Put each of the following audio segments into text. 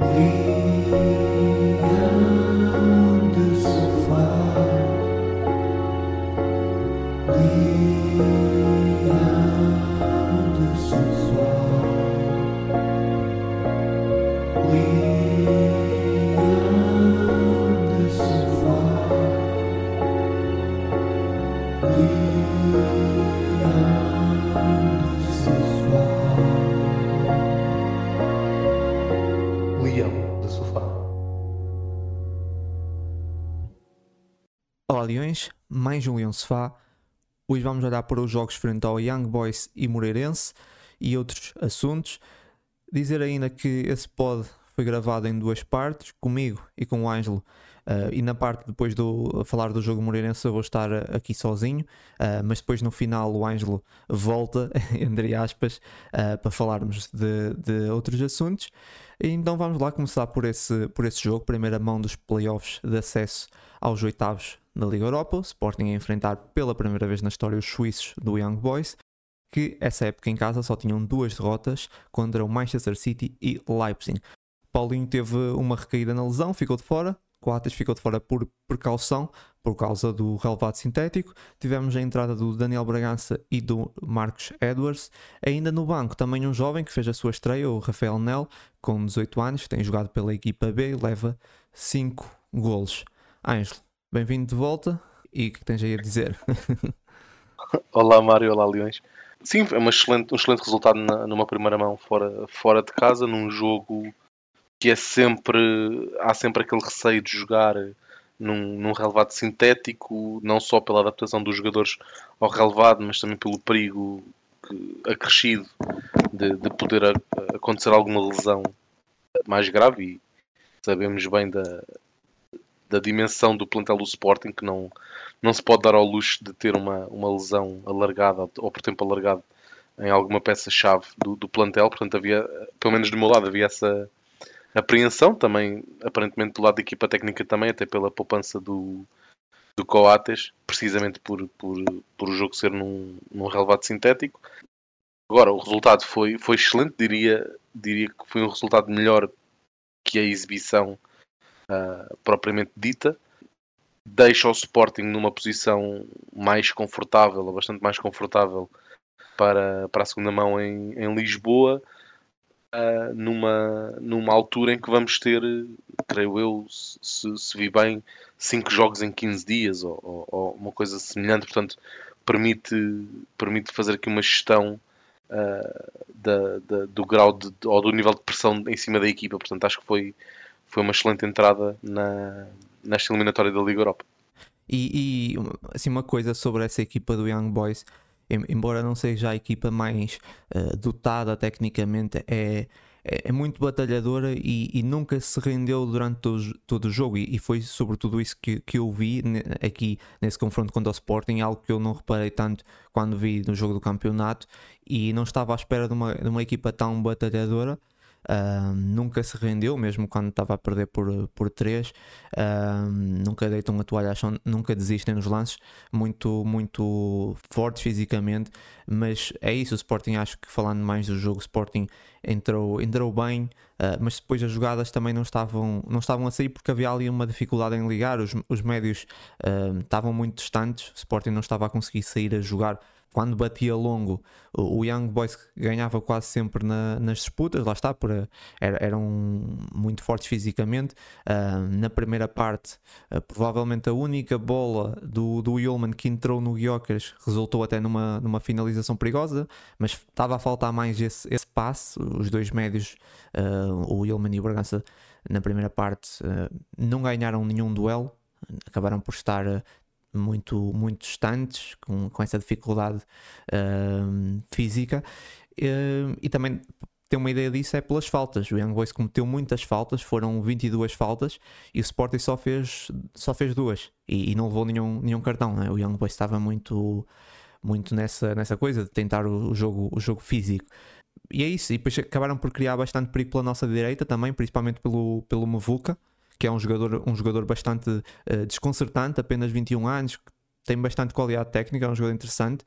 Leão mais um Leão Sofá. Hoje vamos olhar para os jogos frente ao Young Boys e Moreirense e outros assuntos. Dizer ainda que esse pod foi gravado em duas partes, comigo e com o Ângelo. Uh, e na parte depois do falar do jogo Moreirense eu vou estar aqui sozinho, uh, mas depois no final o Ângelo volta, entre aspas, uh, para falarmos de, de, outros assuntos. Então vamos lá começar por esse, por esse jogo, primeira mão dos playoffs de acesso aos oitavos da Liga Europa, o Sporting a enfrentar pela primeira vez na história os suíços do Young Boys, que essa época em casa só tinham duas derrotas contra o Manchester City e Leipzig. Paulinho teve uma recaída na lesão, ficou de fora. Coates ficou de fora por precaução, por causa do relevado sintético. Tivemos a entrada do Daniel Bragança e do Marcos Edwards. Ainda no banco, também um jovem que fez a sua estreia, o Rafael Nel, com 18 anos, que tem jogado pela equipa B e leva 5 golos. Ângelo, bem-vindo de volta. E o que tens aí a dizer? olá, Mário. Olá, Leões. Sim, é uma excelente, um excelente resultado na, numa primeira mão fora, fora de casa, num jogo que é sempre. Há sempre aquele receio de jogar num, num relevado sintético, não só pela adaptação dos jogadores ao relevado, mas também pelo perigo acrescido de, de poder a, acontecer alguma lesão mais grave. E sabemos bem da, da dimensão do plantel do Sporting, que não, não se pode dar ao luxo de ter uma, uma lesão alargada ou por tempo alargado em alguma peça-chave do, do plantel. Portanto, havia, pelo menos do meu lado, havia essa apreensão também, aparentemente do lado da equipa técnica também, até pela poupança do, do Coates, precisamente por, por, por o jogo ser num, num relevado sintético. Agora, o resultado foi, foi excelente, diria, diria que foi um resultado melhor que a exibição uh, propriamente dita. Deixa o Sporting numa posição mais confortável, ou bastante mais confortável, para, para a segunda mão em, em Lisboa uh, numa, numa altura em que vamos ter, creio eu, se, se vi bem, 5 jogos em 15 dias ou, ou, ou, uma coisa semelhante. Portanto, permite, permite fazer aqui uma gestão uh, da, da, do grau de, ou do nível de pressão em cima da equipa. Portanto, acho que foi, foi uma excelente entrada na, nesta eliminatória da Liga Europa. E, e assim, uma coisa sobre essa equipa do Young Boys embora não seja a equipa mais uh, dotada tecnicamente, é, é, é muito batalhadora e, e, nunca se rendeu durante todo, todo o jogo. E, e, foi sobretudo isso que, que eu vi aqui nesse confronto contra o Sporting, algo que eu não reparei tanto quando vi no jogo do campeonato. E não estava à espera de uma, de uma equipa tão batalhadora. Uh, nunca se rendeu, mesmo quando estava a perder por, por 3. Uh, nunca deitam a toalha, nunca desistem nos lances. Muito, muito fortes fisicamente. Mas é isso. O Sporting, acho que falando mais do jogo, o Sporting entrou, entrou bem, uh, mas depois as jogadas também não estavam, não estavam a sair porque havia ali uma dificuldade em ligar. Os, os médios estavam muito distantes. O Sporting não estava a conseguir sair a jogar quando batia longo, o Young Boys ganhava quase sempre na, nas disputas, lá está, por, era, eram muito fortes fisicamente. Uh, na primeira parte, uh, provavelmente a única bola do, do Ullman que entrou no Guiocas resultou até numa, numa finalização perigosa, mas estava a faltar mais esse, esse passe. Os dois médios, uh, o Ullman e o Bragança, na primeira parte, não ganharam nenhum duelo, acabaram por estar muito, muito distantes, com, com essa dificuldade uh, física. Uh, e também ter uma ideia disso é pelas faltas. O Young Boys cometeu muitas faltas, foram 22 faltas e o Sporting só fez, só fez duas e, e não levou nenhum, nenhum cartão. Né? O Young Boys estava muito, muito nessa, nessa coisa de tentar o, o, jogo, o jogo físico. E é isso, e depois acabaram por criar bastante perigo pela nossa direita também, principalmente pelo, pelo Mavuca que é um jogador, um jogador bastante uh, desconcertante, apenas 21 anos, tem bastante qualidade técnica, é um jogador interessante.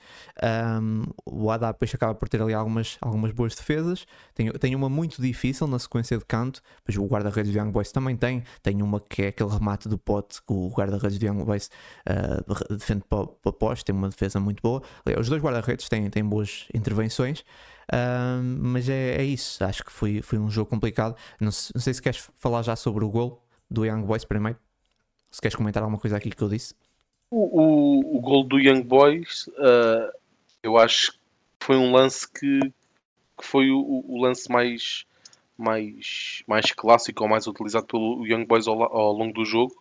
Um, o Haddad depois acaba por ter ali algumas, algumas boas defesas. Tem, tem uma muito difícil na sequência de canto, pois o guarda-redes do Young Boys também tem. Tem uma que é aquele remate do pote que o guarda-redes do Young Boys uh, defende para, poste, tem uma defesa muito boa. Os dois guarda-redes têm, têm boas intervenções. Um, mas é, é, isso, acho que foi, foi um jogo complicado. Não, não sei se queres falar já sobre o gol do Young Boys primeiro. Se queres comentar alguma coisa aqui que eu disse. O, o, o gol do Young Boys, uh, eu acho que foi um lance que, que foi o, o, lance mais, mais, mais clássico ou mais utilizado pelo Young Boys ao, ao longo do jogo.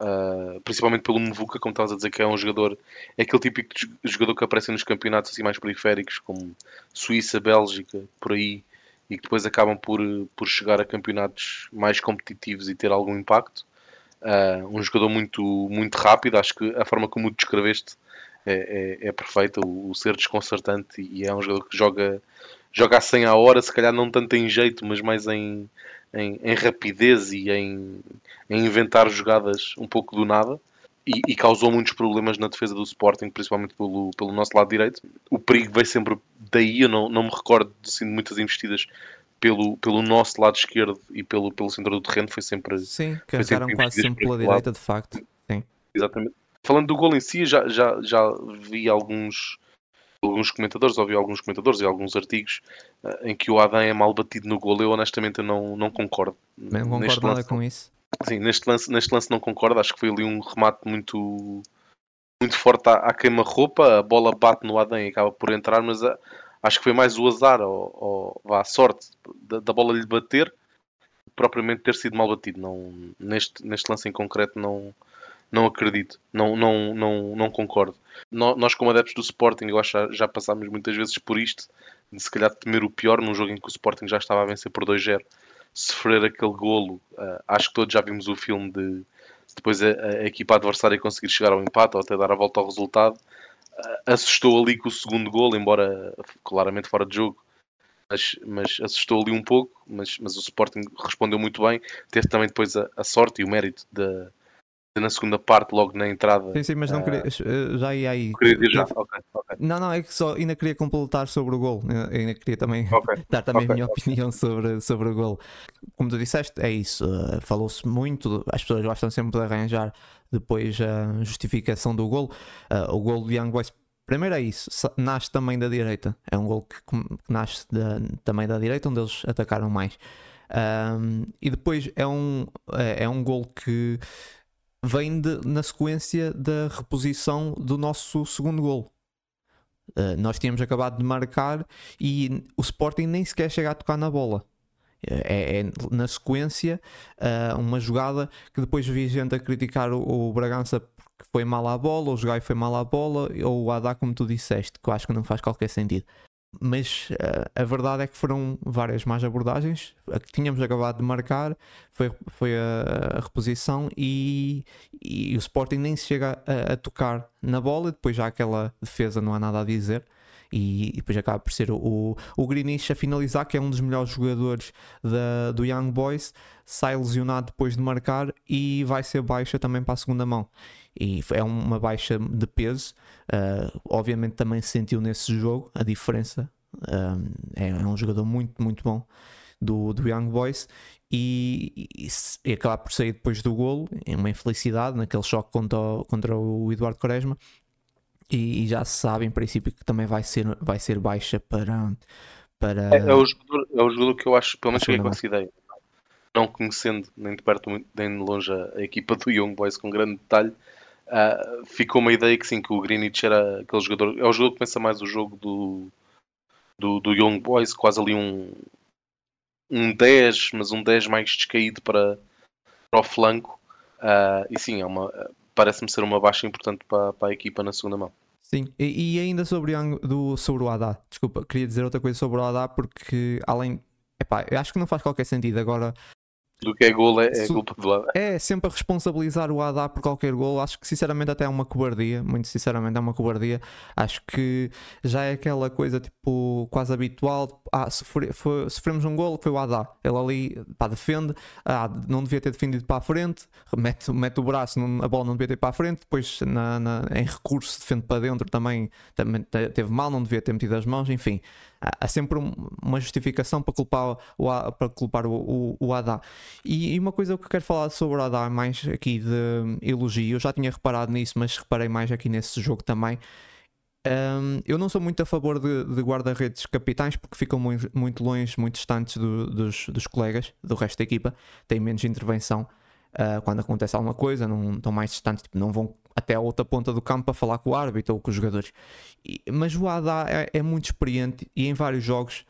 Uh, principalmente pelo Mvuka, como estavas a dizer, que é um jogador, é aquele típico jogador que aparece nos campeonatos assim mais periféricos, como Suíça, Bélgica, por aí, e que depois acabam por, por chegar a campeonatos mais competitivos e ter algum impacto. Uh, um jogador muito, muito rápido, acho que a forma como o descreveste é, é, é perfeita, o, o, ser desconcertante e é um jogador que joga, joga a 100 a hora, se calhar não tanto em jeito, mas mais em, em, em rapidez e em, em, inventar jogadas um pouco do nada. E, e, causou muitos problemas na defesa do Sporting, principalmente pelo, pelo nosso lado direito. O perigo veio sempre daí, eu não, não me recordo de assim, muitas investidas pelo, pelo nosso lado esquerdo e pelo, pelo centro do terreno foi sempre. Sim, carregaram quase sempre pela direita, de facto. Sim. Exatamente. Falando do gol em si, já, já, já vi alguns, alguns comentadores, ouvi alguns comentadores e alguns artigos uh, em que o Adam é mal batido no gol. Eu honestamente não, não concordo. Não concordo nada lance, com isso. Sim, neste lance, neste lance não concordo. Acho que foi ali um remate muito, muito forte à, à queima-roupa. A bola bate no Adam e acaba por entrar, mas a, acho que foi mais o azar ou, ou a sorte da, da, bola lhe bater propriamente ter sido mal batido. Não, neste, neste lance em concreto não, não acredito, não, não, não, não concordo. Nós, como adeptos do Sporting, eu acho já passámos muitas vezes por isto, de se calhar temer o pior num jogo em que o Sporting já estava a vencer por 2-0, sofrer aquele golo. Uh, acho que todos já vimos o filme de depois a, a, equipa adversária conseguir chegar ao empate ou até dar a volta ao resultado assustou ali com o segundo gol, embora claramente fora de jogo, mas, mas assustou ali um pouco, mas, mas o Sporting respondeu muito bem, teve também depois a, a sorte e o mérito da, na segunda parte, logo na entrada. Sim, sim, mas não uh, queria. Eh, já ia aí. Queria já. Okay. Não, não, é que só ainda queria completar sobre o gol. ainda queria também okay. dar também a minha opinião sobre, sobre o gol. Como tu disseste, é isso. Uh, Falou-se muito, as pessoas gostam sempre de arranjar depois a justificação do gol. Uh, o gol do Young Boys Primeiro é isso, nasce também da direita. É um gol que, que nasce também da direita, onde eles atacaram mais. Um, e depois é um, é, é um gol que vem de, na sequência da reposição do nosso segundo gol. Uh, nós tínhamos acabado de marcar e o Sporting nem sequer chega a tocar na bola. É, é na sequência uh, uma jogada que depois vi gente a criticar o, o Bragança porque foi mal à bola, o Jogai foi mal à bola, ou o Adá, como tu disseste, que eu acho que não faz qualquer sentido. Mas uh, a verdade é que foram várias más abordagens. A que tínhamos acabado de marcar foi, foi a, a reposição e, e, o Sporting nem se chega a, a tocar na bola. Depois já aquela defesa, não há nada a dizer e, depois acaba por ser o, o a finalizar, que é um dos melhores jogadores da, do Young Boys, sai lesionado depois de marcar e vai ser baixa também para a segunda mão. E é uma baixa de peso, uh, obviamente também se sentiu nesse jogo a diferença. Um, é, é, um jogador muito, muito bom do, do Young Boys e, e, e acabar por sair depois do golo, é uma infelicidade naquele choque contra o, contra o Eduardo Quaresma e, e, já se sabe em princípio que também vai ser, vai ser baixa para. para... É, é, o jogador, é o jogador que eu acho, pelo menos fiquei com essa ideia. Não conhecendo nem de perto nem de longe a, a equipa do Young Boys com grande detalhe, uh, ficou uma ideia que sim, que o Greenwich era aquele jogador. É o jogador que pensa mais o jogo do, do, do Young Boys, quase ali um, um 10, mas um 10 mais descaído para, para o flanco. Uh, e sim, é uma, parece-me ser uma baixa importante para, para a equipa na segunda mão. Sim, e, e ainda sobre, do, sobre o Haddad, desculpa, queria dizer outra coisa sobre o Haddad porque além, epá, eu acho que não faz qualquer sentido agora do que é gol é, é culpa do Haddad. É, sempre a responsabilizar o Haddad por qualquer gol. Acho que sinceramente até é uma cobardia. Muito sinceramente é uma cobardia. Acho que já é aquela coisa tipo quase habitual. Ah, sofre, foi, sofremos um gol, foi o Haddad. Ele ali pá, defende. Ah, não devia ter defendido para a frente. Mete, mete o braço, a bola não devia ter para a frente. Depois na, na, em recurso defende para dentro também, também teve mal, não devia ter metido as mãos. Enfim, há sempre uma justificação para culpar o, para culpar o, o, o Haddad. E, e, uma coisa que eu quero falar sobre o Haddad, mais aqui de elogio, eu já tinha reparado nisso, mas reparei mais aqui nesse jogo também. Um, eu não sou muito a favor de, de guarda-redes capitães porque ficam muito, muito longe, muito distantes do, dos, dos colegas, do resto da equipa, têm menos intervenção. Uh, quando acontece alguma coisa, não estão mais distantes, tipo, não vão até a outra ponta do campo para falar com o árbitro ou com os jogadores. E, mas o Haddad é, é, muito experiente e em vários jogos,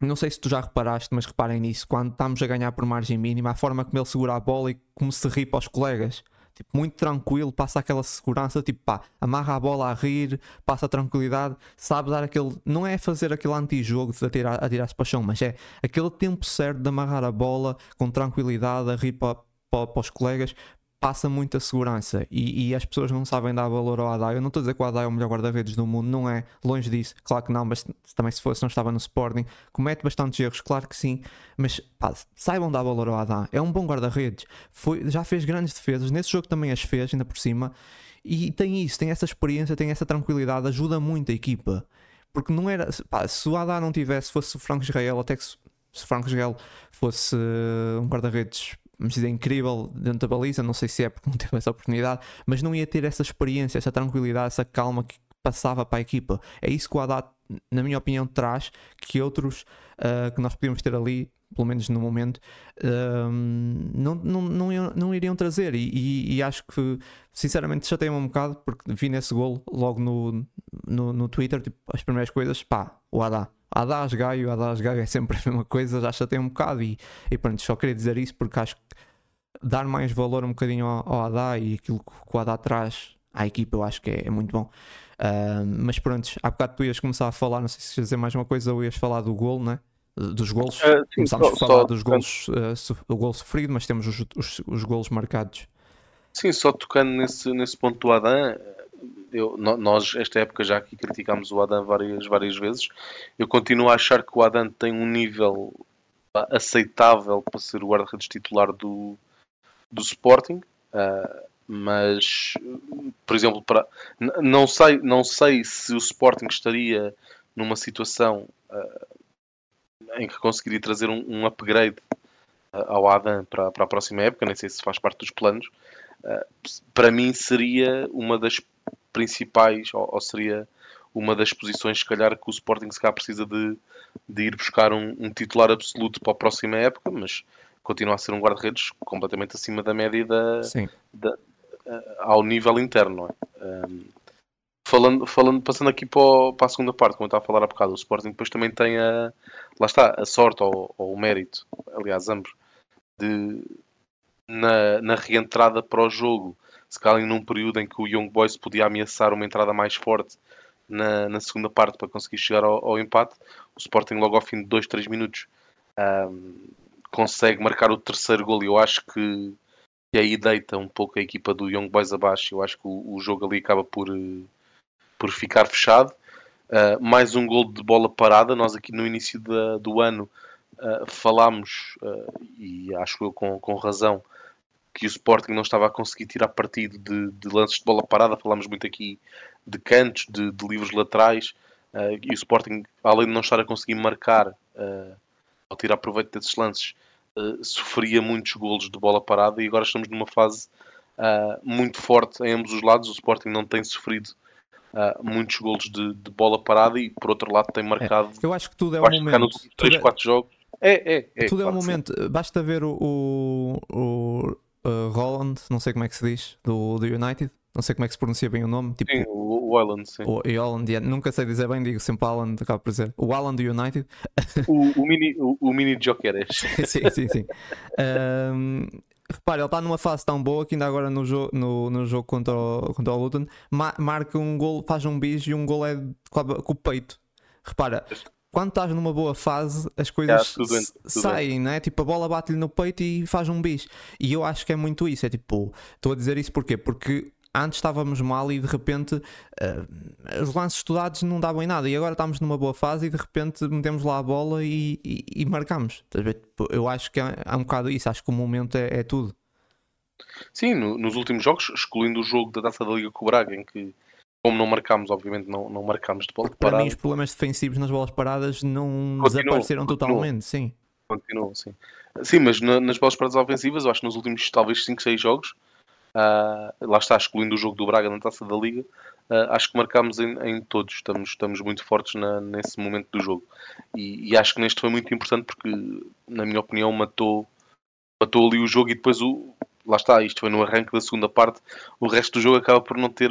não sei se tu já reparaste, mas reparem nisso, quando estamos a ganhar por margem mínima, a forma como ele segura a bola e como se ri para os colegas. Tipo, muito tranquilo, passa aquela segurança, tipo, pá, amarra a bola a rir, passa a tranquilidade, sabe dar aquele. Não é fazer aquele antijogo de atirar, atirar-se para o chão, mas é aquele tempo certo de amarrar a bola com tranquilidade, a rir para, para, para os colegas, passa muita segurança e, e, as pessoas não sabem dar valor ao Adai. Eu não estou a dizer que o Adai é o melhor guarda-redes do mundo, não é, longe disso, claro que não, mas também se fosse não estava no Sporting. Comete bastantes erros, claro que sim, mas pá, saibam dar valor ao Adai. É um bom guarda-redes, já fez grandes defesas, nesse jogo também as fez, ainda por cima, e tem isso, tem essa experiência, tem essa tranquilidade, ajuda muito a equipa. Porque não era, pá, se o Adá não tivesse, fosse o Franco Israel, até que se, se o Franco Israel fosse uh, um guarda-redes mas é incrível dentro da baliza. Não sei se é porque não teve essa oportunidade, mas não ia ter essa experiência, essa tranquilidade, essa calma que passava para a equipa. É isso que o Haddad, na minha opinião, traz que outros uh, que nós podíamos ter ali, pelo menos no momento, uh, não, não, não, não, iriam trazer. E, e, e acho que, sinceramente, chateia-me um bocado porque vi nesse gol logo no, no, no Twitter, tipo, as primeiras coisas, pá, o Haddad Haddad Gaio, Haddad Gaio é sempre a mesma coisa, já chatei um bocado e, e pronto, só queria dizer isso porque acho que dar mais valor um bocadinho ao, ao Haddad e aquilo que o Haddad traz à equipa eu acho que é, é muito bom. Uh, mas pronto, há bocado tu ias começar a falar, não sei se ias dizer mais uma coisa ou ias falar do gol, né? Dos gols. Uh, Começámos a falar só, dos gols, uh, o gol sofrido, mas temos os, os, os gols marcados. Sim, só tocando nesse, nesse ponto do Adam, eu, nós, esta época, já aqui criticámos o Adam várias, várias vezes. Eu continuo a achar que o Adam tem um nível aceitável para ser o guarda-redes titular do, do Sporting. Uh, mas, por exemplo, para, não, sei, não sei se o Sporting estaria numa situação uh, em que conseguiria trazer um, um upgrade uh, ao Adam para, para a próxima época, nem sei se faz parte dos planos. para mim, seria uma das principais, ou, ou, seria uma das posições, se calhar, que o Sporting se calhar precisa de, de ir buscar um, um, titular absoluto para a próxima época, mas continua a ser um guarda-redes completamente acima da média da, da uh, ao nível interno, é? Um, falando, falando, passando aqui para, o, para, a segunda parte, como eu estava a falar há bocado, o Sporting depois também tem a, lá está, a sorte ou, ou o mérito, aliás, ambos, de na, na reentrada para o jogo se calhar num período em que o Young Boys podia ameaçar uma entrada mais forte na, na segunda parte para conseguir chegar ao, ao, empate, o Sporting logo ao fim de 2, 3 minutos um, consegue marcar o terceiro gol e eu acho que, que aí deita um pouco a equipa do Young Boys abaixo. Eu acho que o, o jogo ali acaba por, por ficar fechado. Uh, mais um gol de bola parada. Nós aqui no início da, do ano uh, falámos, uh, e acho eu com, com razão, que o Sporting não estava a conseguir tirar partido de, de lances de bola parada. Falámos muito aqui de cantos, de, de livros laterais. Uh, e o Sporting, além de não estar a conseguir marcar uh, ao tirar proveito desses lances, uh, sofria muitos golos de bola parada. E agora estamos numa fase muito forte em ambos os lados. O Sporting não tem sofrido muitos golos de, de, bola parada e, por outro lado, tem é, marcado. É, eu acho que tudo é o momento. Nos 3, é... 4 jogos. É, é, é. Tudo é o momento. Basta ver o, o uh, Roland, não sei como é que se diz, do, do United. Não sei como é que se pronuncia bem o nome. Tipo, sim, o, o Island, sim. O, Island, yeah. nunca sei dizer bem, digo sempre Alan, acabo por dizer. O Alan do United. O, o mini, o, o mini Jokeres. sim, sim, sim. Um, repare, ele está numa fase tão boa que ainda agora no, jogo, no, no jogo contra o, contra o Luton ma marca um gol, faz um bis e um gol é com, com o peito. Repara, quando estás numa boa fase, as coisas tudo bem, tudo saem, né? Tipo, a bola bate-lhe no peito e faz um bis. E eu acho que é muito isso. É tipo, estou a dizer isso porquê? Porque antes estávamos mal e de repente uh, os lances estudados não davam em nada e agora estamos numa boa fase e de repente metemos lá a bola e, e, e marcamos. Tipo, eu acho que há, um bocado isso, acho que o momento é, é tudo. Sim, no, nos últimos jogos, excluindo o jogo da Taça da Liga com o Braga, em que como não marcámos, obviamente não, não marcámos de bola Porque para mim os problemas defensivos nas bolas paradas não desapareceram totalmente, sim. Continuam, sim. Sim, mas na, nas bolas paradas ofensivas, eu acho que nos últimos talvez 5, 6 jogos, Uh, lá está, excluindo o jogo do Braga na taça da Liga, uh, acho que marcámos em, em, todos, estamos, estamos muito fortes na, nesse momento do jogo. E, e, acho que neste foi muito importante porque, na minha opinião, matou, matou ali o jogo e depois o. Lá está, isto foi no arranque da segunda parte. O resto do jogo acaba por não ter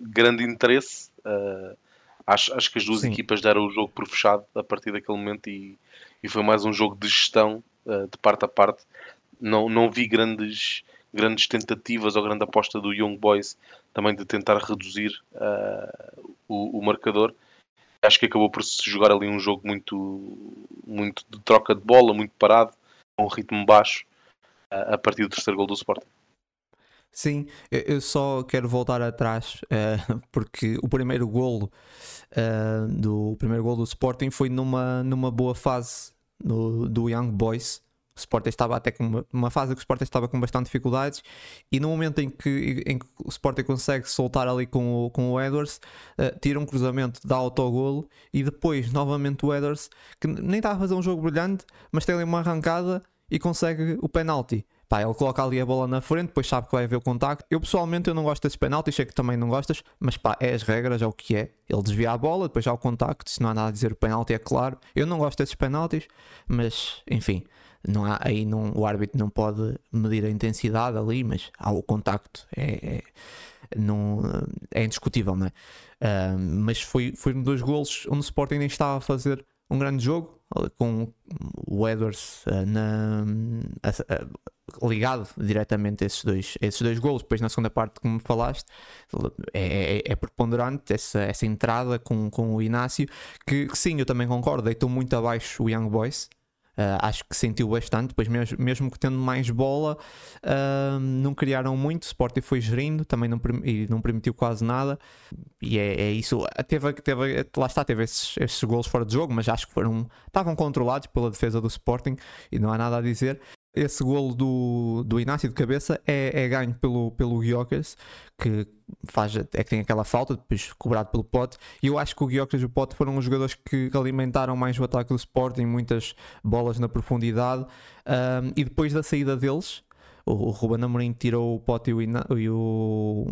grande interesse. acho, acho que as duas Sim. equipas deram o jogo por fechado a partir daquele momento e, e foi mais um jogo de gestão de parte a parte. Não, não vi grandes grandes tentativas ou grande aposta do Young Boys também de tentar reduzir uh, o, o, marcador. Acho que acabou por se jogar ali um jogo muito, muito de troca de bola, muito parado, com um ritmo baixo, uh, a partir do terceiro gol do Sporting. Sim, eu só quero voltar atrás uh, porque o primeiro golo do o primeiro golo do Sporting foi numa, numa boa fase no, do Young Boys o Sporting estava até com uma, uma, fase que o Sporting estava com bastante dificuldades e no momento em que, em que o Sporting consegue soltar ali com o, com o Edwards, uh, tira um cruzamento, dá autogolo e depois novamente o Edwards, que nem estava a fazer um jogo brilhante, mas tem ali uma arrancada e consegue o penalti. Pá, ele coloca ali a bola na frente, depois sabe que vai haver o contacto. Eu pessoalmente eu não gosto desses penaltis, sei que também não gostas, mas pá, é as regras, é o que é. Ele desvia a bola, depois já o contacto, se não há nada a dizer o penalti, é claro. Eu não gosto desses penaltis, mas enfim, não há, aí não, o árbitro não pode medir a intensidade ali, mas há o contacto, é, é, não, é indiscutível, não é? Uh, mas foi, foi um dos golos onde o Sporting nem estava a fazer um grande jogo, com o Edwards uh, na, uh, ligado diretamente a esses dois, esses dois golos. Depois, na segunda parte, como falaste, é, é, é preponderante essa, essa entrada com, com o Inácio. Que, que sim, eu também concordo, deitou muito abaixo o Young Boys. Uh, acho que sentiu bastante, depois mesmo, mesmo que tendo mais bola, uh, não criaram muito. O Sporting foi gerindo, também não, e não permitiu quase nada. E é, é isso. Teve, teve, lá está, teve esses, esses gols fora de jogo, mas acho que foram estavam controlados pela defesa do Sporting e não há nada a dizer esse golo do, do Inácio de cabeça é, é ganho pelo, pelo Guiocas, que faz, é que tem aquela falta, depois cobrado pelo Pote. E eu acho que o Guiocas e o Pote foram os jogadores que alimentaram mais o ataque do Sporting, muitas bolas na profundidade. Um, e depois da saída deles, o, Ruben Amorim tirou o Pote e o, e o,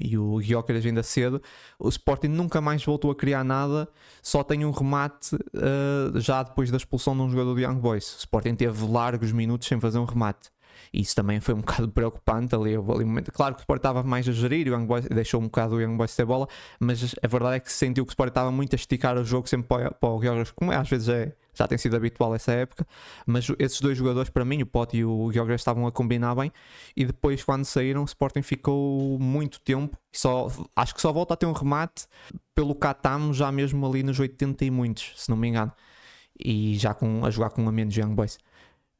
e o ainda cedo. O Sporting nunca mais voltou a criar nada, só tem um remate uh, já depois da expulsão de um jogador do Young Boys. O Sporting teve largos minutos sem fazer um remate. Isso também foi um bocado preocupante ali, ali um momento. Claro que o Sport estava mais a gerir, o Young Boys deixou um bocado o Young Boys ter bola, mas a verdade é que se sentiu que o Sport estava muito a esticar o jogo sempre para, para o Guiogas, como é, às vezes é, já tem sido habitual essa época. Mas esses dois jogadores, para mim, o Pote e o Guiogas, estavam a combinar bem. E depois, quando saíram, o Sporting ficou muito tempo. Só, acho que só volta a ter um remate pelo Catam, já mesmo ali nos 80 e muitos, se não me engano. E já com, a jogar com a menos Young Boys.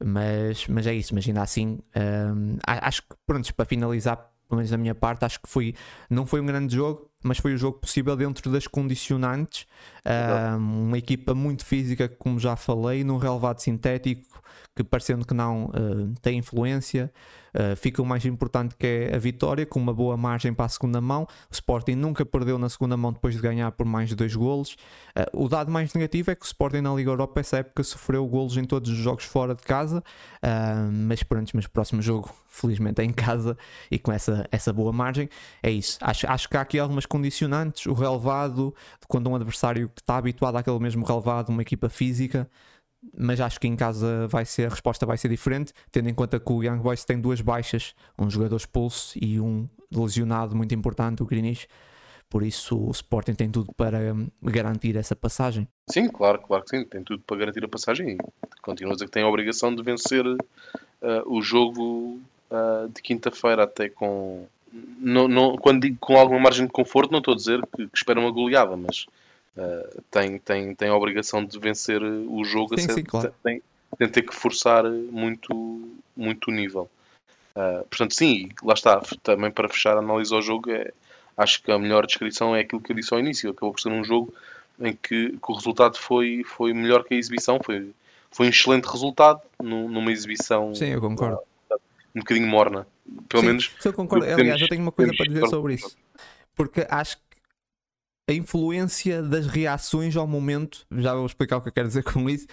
Mas, mas é isso, mas ainda assim, hum, acho que, pronto, para finalizar, pelo menos da minha parte, acho que foi, não foi um grande jogo, mas foi o jogo possível dentro das condicionantes. Um, uma equipa muito física, como já falei, num relevado sintético, que parecendo que não uh, tem influência. Uh, fica o mais importante que é a vitória, com uma boa margem para a segunda mão. O Sporting nunca perdeu na segunda mão depois de ganhar por mais de dois golos. Uh, o dado mais negativo é que o Sporting na Liga Europa essa época sofreu golos em todos os jogos fora de casa, uh, mas pronto, mas o próximo jogo felizmente é em casa e com essa, essa boa margem. É isso. Acho, acho que há aqui algumas condicionantes. O relevado, quando um adversário que está habituado àquele mesmo relevado, uma equipa física, mas acho que em casa vai ser, a resposta vai ser diferente, tendo em conta que o Young Boys tem duas baixas, um jogador expulso e um lesionado muito importante, o Greenish. Por isso o Sporting tem tudo para hum, garantir essa passagem. Sim, claro, claro que sim, tem tudo para garantir a passagem continua a dizer que tem a obrigação de vencer uh, o jogo uh, de quinta-feira até com. Não, não, quando digo com alguma margem de conforto, não estou a dizer que, que espera uma goleada, mas uh, tem, tem, tem a obrigação de vencer o jogo, sim, sim, claro. tem, tem ter que forçar muito, muito o nível. Uh, portanto, sim, lá está, também para fechar a análise ao jogo, é, acho que a melhor descrição é aquilo que eu disse ao início, acabou por ser um jogo em que, que o resultado foi, foi melhor que a exibição, foi, foi um excelente resultado numa exibição Sim, eu concordo. um bocadinho morna. Pelo Sim, menos. Eu concordo. Aliás, eu tenho uma coisa para dizer sobre isso. Porque acho que a influência das reações ao momento, já vou explicar o que eu quero dizer com isso.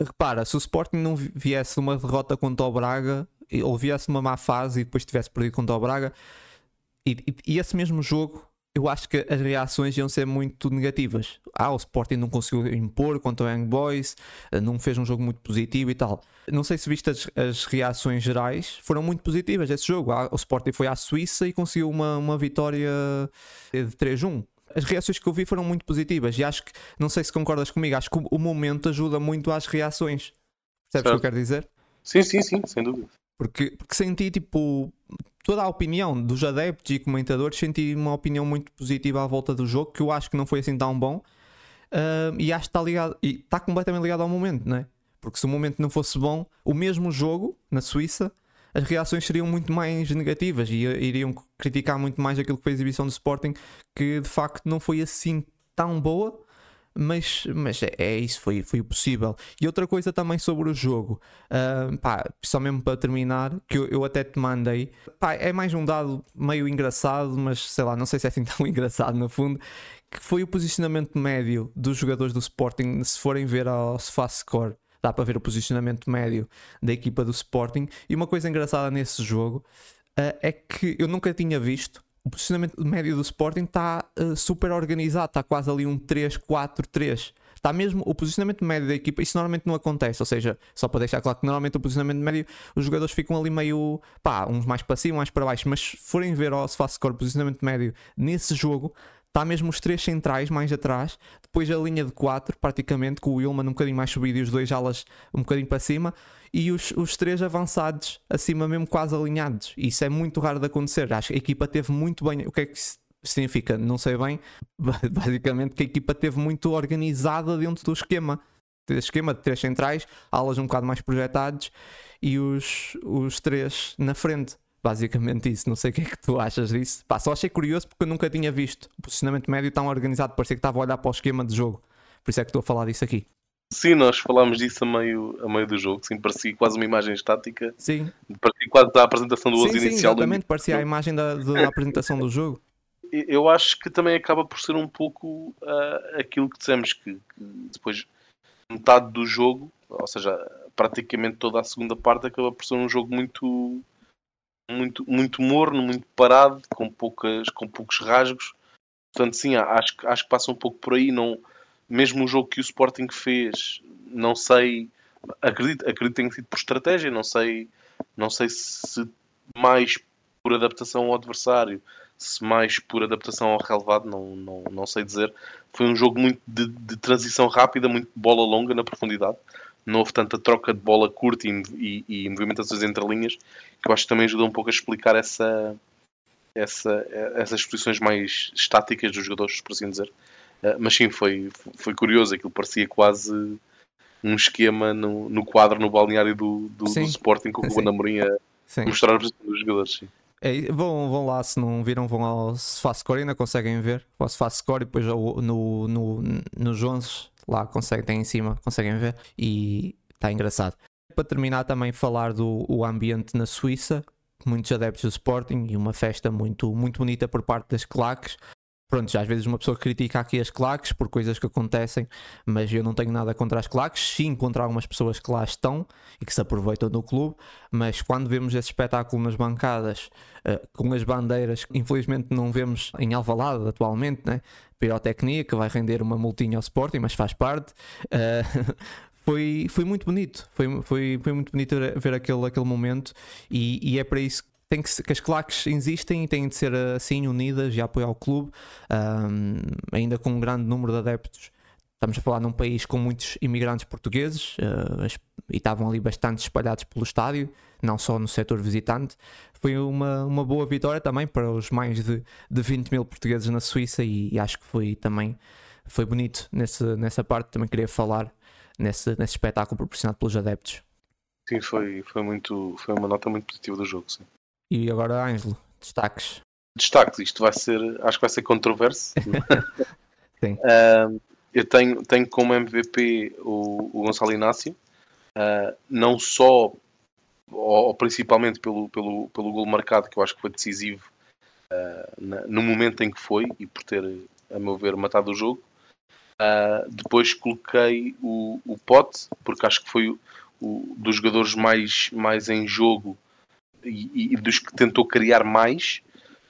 Repara, se o Sporting não viesse uma derrota contra o Braga, ou viesse uma má fase e depois tivesse perdido contra o Braga, e, e, e esse mesmo jogo eu acho que as reações iam ser muito negativas. Ah, o Sporting não conseguiu impor contra o Young Boys, eh, não fez um jogo muito positivo e tal. Não sei se viste as, as reações gerais, foram muito positivas esse jogo. Ah, o Sporting foi à Suíça e conseguiu uma, uma vitória de 3-1. As reações que eu vi foram muito positivas e acho que, não sei se concordas comigo, acho que o, momento ajuda muito às reações. Percebes o que eu quero dizer? Sim, sim, sim, sem dúvida. Porque, porque senti tipo toda a opinião dos adeptos e comentadores, senti uma opinião muito positiva à volta do jogo, que eu acho que não foi assim tão bom. Uh, e acho que está ligado, e está completamente ligado ao momento, né? Porque se o momento não fosse bom, o mesmo jogo na Suíça, as reações seriam muito mais negativas e iriam criticar muito mais aquilo que foi a exibição do Sporting, que de facto não foi assim tão boa mas, mas é, é, isso, foi, foi possível. E outra coisa também sobre o jogo, uh, pá, só mesmo para terminar, que eu, eu até te mandei, pá, é mais um dado meio engraçado, mas sei lá, não sei se é assim tão engraçado no fundo, que foi o posicionamento médio dos jogadores do Sporting, se forem ver ao SofaScore. Dá para ver o posicionamento médio da equipa do Sporting. E uma coisa engraçada nesse jogo uh, é que eu nunca tinha visto o posicionamento médio do Sporting está uh, super organizado, está quase ali um 3-4-3. Está mesmo o posicionamento médio da equipa, isso normalmente não acontece, ou seja, só para deixar claro que normalmente o posicionamento médio, os jogadores ficam ali meio, pá, uns mais para cima, mais para baixo, mas se forem ver ao SofaScore o posicionamento médio nesse jogo, está mesmo os três centrais mais atrás, depois a linha de quatro, praticamente, com o Wilman um bocadinho mais subido e os dois alas um bocadinho para cima, e os, os três avançados acima mesmo quase alinhados. Isso é muito raro de acontecer. Acho que a equipa teve muito bem. O que é que isso significa? Não sei bem. Basicamente que a equipa teve muito organizada dentro do esquema. Esquema de três centrais, alas um bocado mais projetados e os, os três na frente. Basicamente isso, não sei o que é que tu achas disso. Pá, só achei curioso porque eu nunca tinha visto o posicionamento médio tão organizado, parecia que estava a olhar para o esquema de jogo. Por isso é que estou a falar disso aqui. Sim, nós falámos disso a meio, a meio do jogo, sim, parecia quase uma imagem estática. Sim. Parecia quase a apresentação do 11 inicial. Sim, exatamente, parecia a imagem da, da apresentação do jogo. Eu acho que também acaba por ser um pouco uh, aquilo que dissemos, que, que, depois metade do jogo, ou seja, praticamente toda a segunda parte, acaba por ser um jogo muito, muito, muito morno, muito parado, com, poucas, com poucos rasgos. Portanto, sim, acho, acho que passa um pouco por aí. Não, mesmo o jogo que o Sporting fez, não sei, acredito, acredito que tenha sido por estratégia, não sei, não sei se mais por adaptação ao adversário, se mais por adaptação ao relevado, não, não, não sei dizer. Foi um jogo muito de, de transição rápida, muito bola longa na profundidade. Não houve tanta troca de bola curta e, e, e movimentações entre linhas, que eu acho que também ajuda um pouco a explicar essa, essa, essas posições mais estáticas dos jogadores, por assim dizer. Uh, mas sim, foi, foi curioso, aquilo parecia quase um esquema no, no quadro, no balneário do, do, do Sporting, com o Ruben Amorim a mostrar a posição dos jogadores. Sim. É, vão, vão lá, se não viram, vão ao Score ainda conseguem ver. O Score e depois no, no, nos 11 lá conseguem, tem em cima, conseguem ver. E está engraçado. Para terminar, também falar do o ambiente na Suíça, muitos adeptos do Sporting e uma festa muito, muito bonita por parte das claques pronto, às vezes uma pessoa critica aqui as claques por coisas que acontecem, mas eu não tenho nada contra as claques, sim contra algumas pessoas que lá estão e que se aproveitam do clube, mas quando vemos esse espetáculo nas bancadas, uh, com as bandeiras, que infelizmente não vemos em Alvalade atualmente, né? pirotecnia, que vai render uma multinha ao Sporting, mas faz parte. Uh, foi, foi muito bonito, foi, foi, foi muito bonito ver, ver aquele, aquele momento e, e é para isso tem que, que as claques existem e têm de ser assim unidas e apoiar o clube, um, ainda com um grande número de adeptos. Estamos a falar num país com muitos imigrantes portugueses uh, e estavam ali bastante espalhados pelo estádio, não só no setor visitante. Foi uma, uma boa vitória também para os mais de, de 20 mil portugueses na Suíça e, e acho que foi também foi bonito nesse, nessa parte, também queria falar nesse, nesse espetáculo proporcionado pelos adeptos. Sim, foi, foi, muito, foi uma nota muito positiva do jogo, sim. E agora, Ângelo, destaques. Destaques, isto vai ser, acho que vai ser controverso. sim. Uh, eu tenho, tenho como MVP o, o Gonçalo Inácio, uh, não só ou, principalmente pelo, pelo, pelo gol marcado, que eu acho que foi decisivo uh, na, no momento em que foi e por ter, a meu ver, matado o jogo. Uh, depois coloquei o, o Pote, porque acho que foi o, o, dos jogadores mais, mais em jogo e, e dos que tentou criar mais.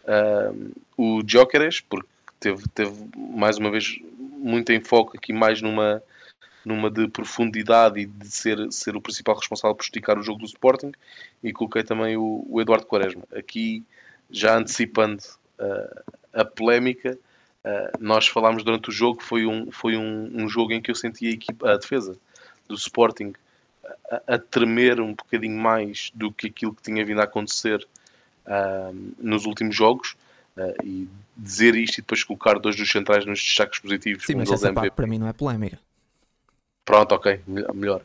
Uh, o Jóqueres, porque teve, teve mais uma vez muito foco aqui mais numa, numa de profundidade e de ser, ser o principal responsável por esticar o jogo do Sporting e coloquei também o, o Eduardo Quaresma. Aqui, já antecipando uh, a polémica, uh, nós falámos durante o jogo, foi um, foi um, um jogo em que eu senti a, equipa, a defesa do Sporting a, a, tremer um bocadinho mais do que aquilo que tinha vindo a acontecer uh, nos últimos jogos. e dizer isto e depois colocar dois dos centrais nos destaques positivos. Sim, mas essa parte para mim não é polémica. Pronto, ok, melhor.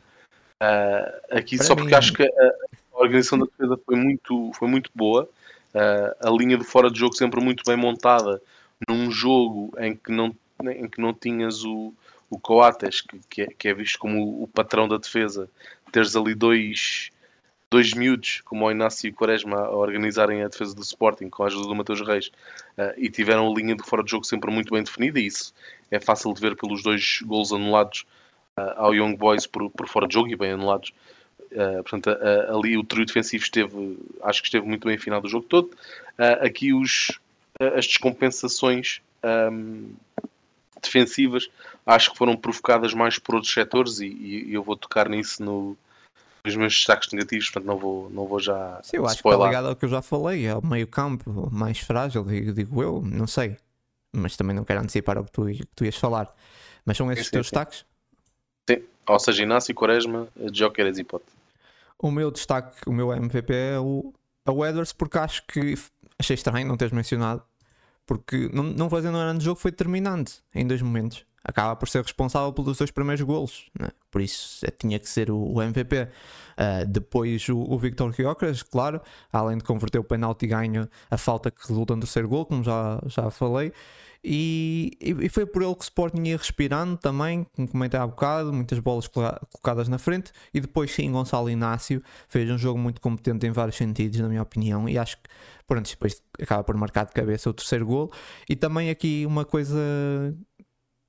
Uh, aqui Para só porque mim... acho que a, organização da defesa foi muito, foi muito boa. Uh, a linha de fora de jogo sempre muito bem montada num jogo em que não, em que não tinhas o, o Coates, que, que, é, que é visto como o, patrão da defesa, teres ali dois, dois miúdos, como o Inácio e o Quaresma, a organizarem a defesa do Sporting com a ajuda do Mateus Reis, uh, e tiveram a linha de fora de jogo sempre muito bem definida, e isso é fácil de ver pelos dois gols anulados uh, ao Young Boys por, por fora de jogo e bem anulados. Uh, portanto, ali o trio defensivo esteve, acho que esteve muito bem afinado o jogo todo. aqui os, as descompensações um, defensivas acho que foram provocadas mais por outros setores e, e eu vou tocar nisso no, nos meus destaques negativos, portanto não vou, não vou já. Sim, eu acho spoiler. que está ligado ao que eu já falei, é o meio campo mais frágil, digo, digo eu, não sei, mas também não quero antecipar o que tu, que tu ias falar. Mas são esses os teus sim. destaques? Sim, ou seja, Inácio, Quaresma, Joker e Zipote. O meu destaque, o meu MVP é o, é o Edwards, porque acho que achei estranho não teres mencionado, porque não, fazendo um grande jogo foi determinante em dois momentos. Acaba por ser responsável pelos dois primeiros golos, né? por isso é, tinha que ser o, o MVP. Uh, ah, depois o, o Victor Gyökeres, claro, além de converter o penalti, ganha a falta que resulta no terceiro gol, como já, já falei. E, e, foi por ele que o Sporting ia respirando também, como comentei há bocado, muitas bolas colocadas na frente. E depois, sim, Gonçalo Inácio fez um jogo muito competente em vários sentidos, na minha opinião. E acho que, pronto, depois acaba por marcar de cabeça o terceiro gol. E também aqui uma coisa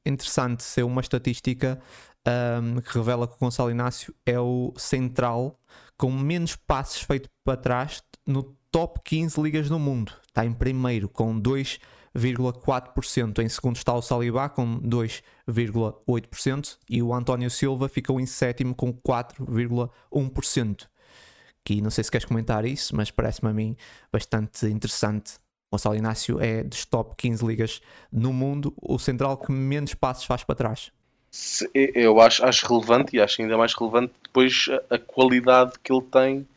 interessante, ser uma estatística um, que revela que o Gonçalo Inácio é o central com menos passes feitos para trás no top 15 ligas do mundo. Está em primeiro com 2 2,4%. Em segundo está o Saliba com 2,8% e o António Silva ficou em sétimo com 4,1%. Que não sei se queres comentar isso, mas parece-me a mim bastante interessante. Gonçalo Inácio é dos top 15 ligas no mundo, o central que menos passos faz para trás. Eu acho, acho relevante e acho ainda mais relevante depois a, a qualidade que ele tem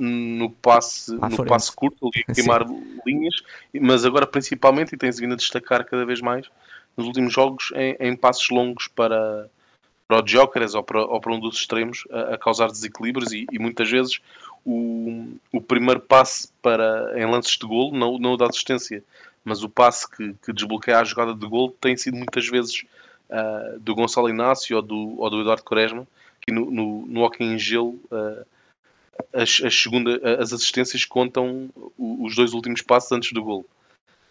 no passe, no passe curto, ali a queimar Sim. linhas, mas agora principalmente, e tem-se vindo a destacar cada vez mais nos últimos jogos, em, em passos longos para, para o Jokeres ou para, ou para um dos extremos, a, a causar desequilíbrios e, e, muitas vezes o, o primeiro passe para, em lances de golo, não, não o da assistência, mas o passe que, que desbloqueia a jogada de golo tem sido muitas vezes uh, do Gonçalo Inácio ou do, ou do Eduardo Quaresma, que no, no, no hockey em gelo uh, as, as, segunda, as assistências contam os dois últimos passos antes do gol.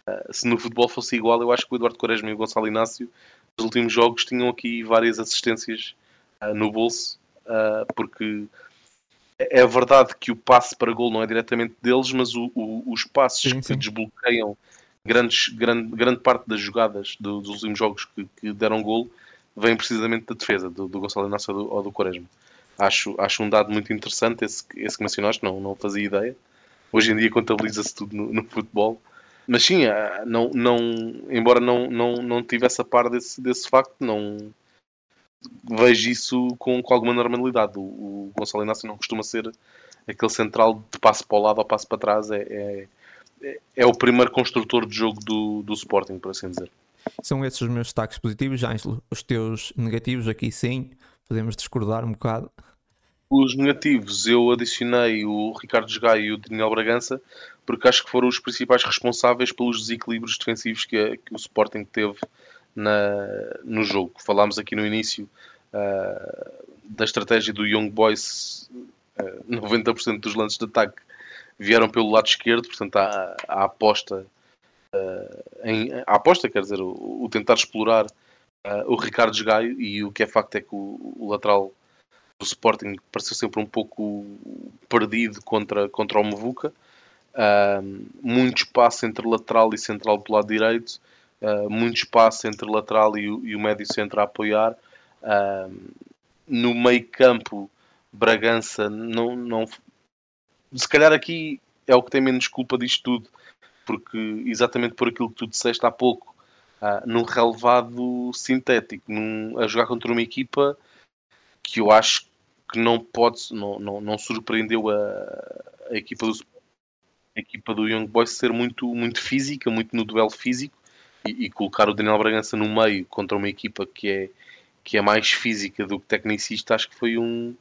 Uh, se no futebol fosse igual, eu acho que o Eduardo Quaresma e o Gonçalo Inácio, nos últimos jogos, tinham aqui várias assistências uh, no bolso, uh, porque é verdade que o passe para gol não é diretamente deles, mas o, o, os passos sim, sim. que desbloqueiam grandes, grande, grande parte das jogadas do, dos últimos jogos que, que deram gol vêm precisamente da defesa do, do Gonçalo Inácio ou do, ou do Quaresma. Acho, acho um dado muito interessante esse, esse que mencionaste, não, não fazia ideia. Hoje em dia contabiliza-se tudo no, no, futebol. Mas sim, ah, não, não, embora não, não, não tivesse a par desse, desse facto, não vejo isso com, com alguma normalidade. O, o Gonçalo Inácio não costuma ser aquele central de passo para o lado ou passo para trás. É, é, é o primeiro construtor de jogo do, do Sporting, por assim dizer. São esses os meus destaques positivos. Já os teus negativos aqui sim, podemos discordar um bocado. Os negativos, eu adicionei o Ricardo Gai e o Daniel Bragança, porque acho que foram os principais responsáveis pelos desequilíbrios defensivos que, que o Sporting teve na, no jogo. Falámos aqui no início uh, da estratégia do Young Boys, uh, 90% dos lances de ataque vieram pelo lado esquerdo, portanto a, aposta uh, em, a aposta, quer dizer, o, o tentar explorar o Ricardo Gaio e o que é facto é que o, o, lateral Sporting pareceu sempre um pouco perdido contra, contra o Mavuca. Uh, muito espaço entre lateral e central do lado direito, muito espaço entre lateral e, e, o médio centro a apoiar. no meio campo, Bragança não, não, se calhar aqui é o que tem menos culpa disto tudo, porque exatamente por aquilo que tu disseste há pouco, uh, num relevado sintético, num, a jogar contra uma equipa que eu acho que não pode, não, não, não surpreendeu a, a equipa do a equipa do Young Boys ser muito, muito física, muito no duelo físico e, e, colocar o Daniel Bragança no meio contra uma equipa que é, que é mais física do que tecnicista, acho que foi um,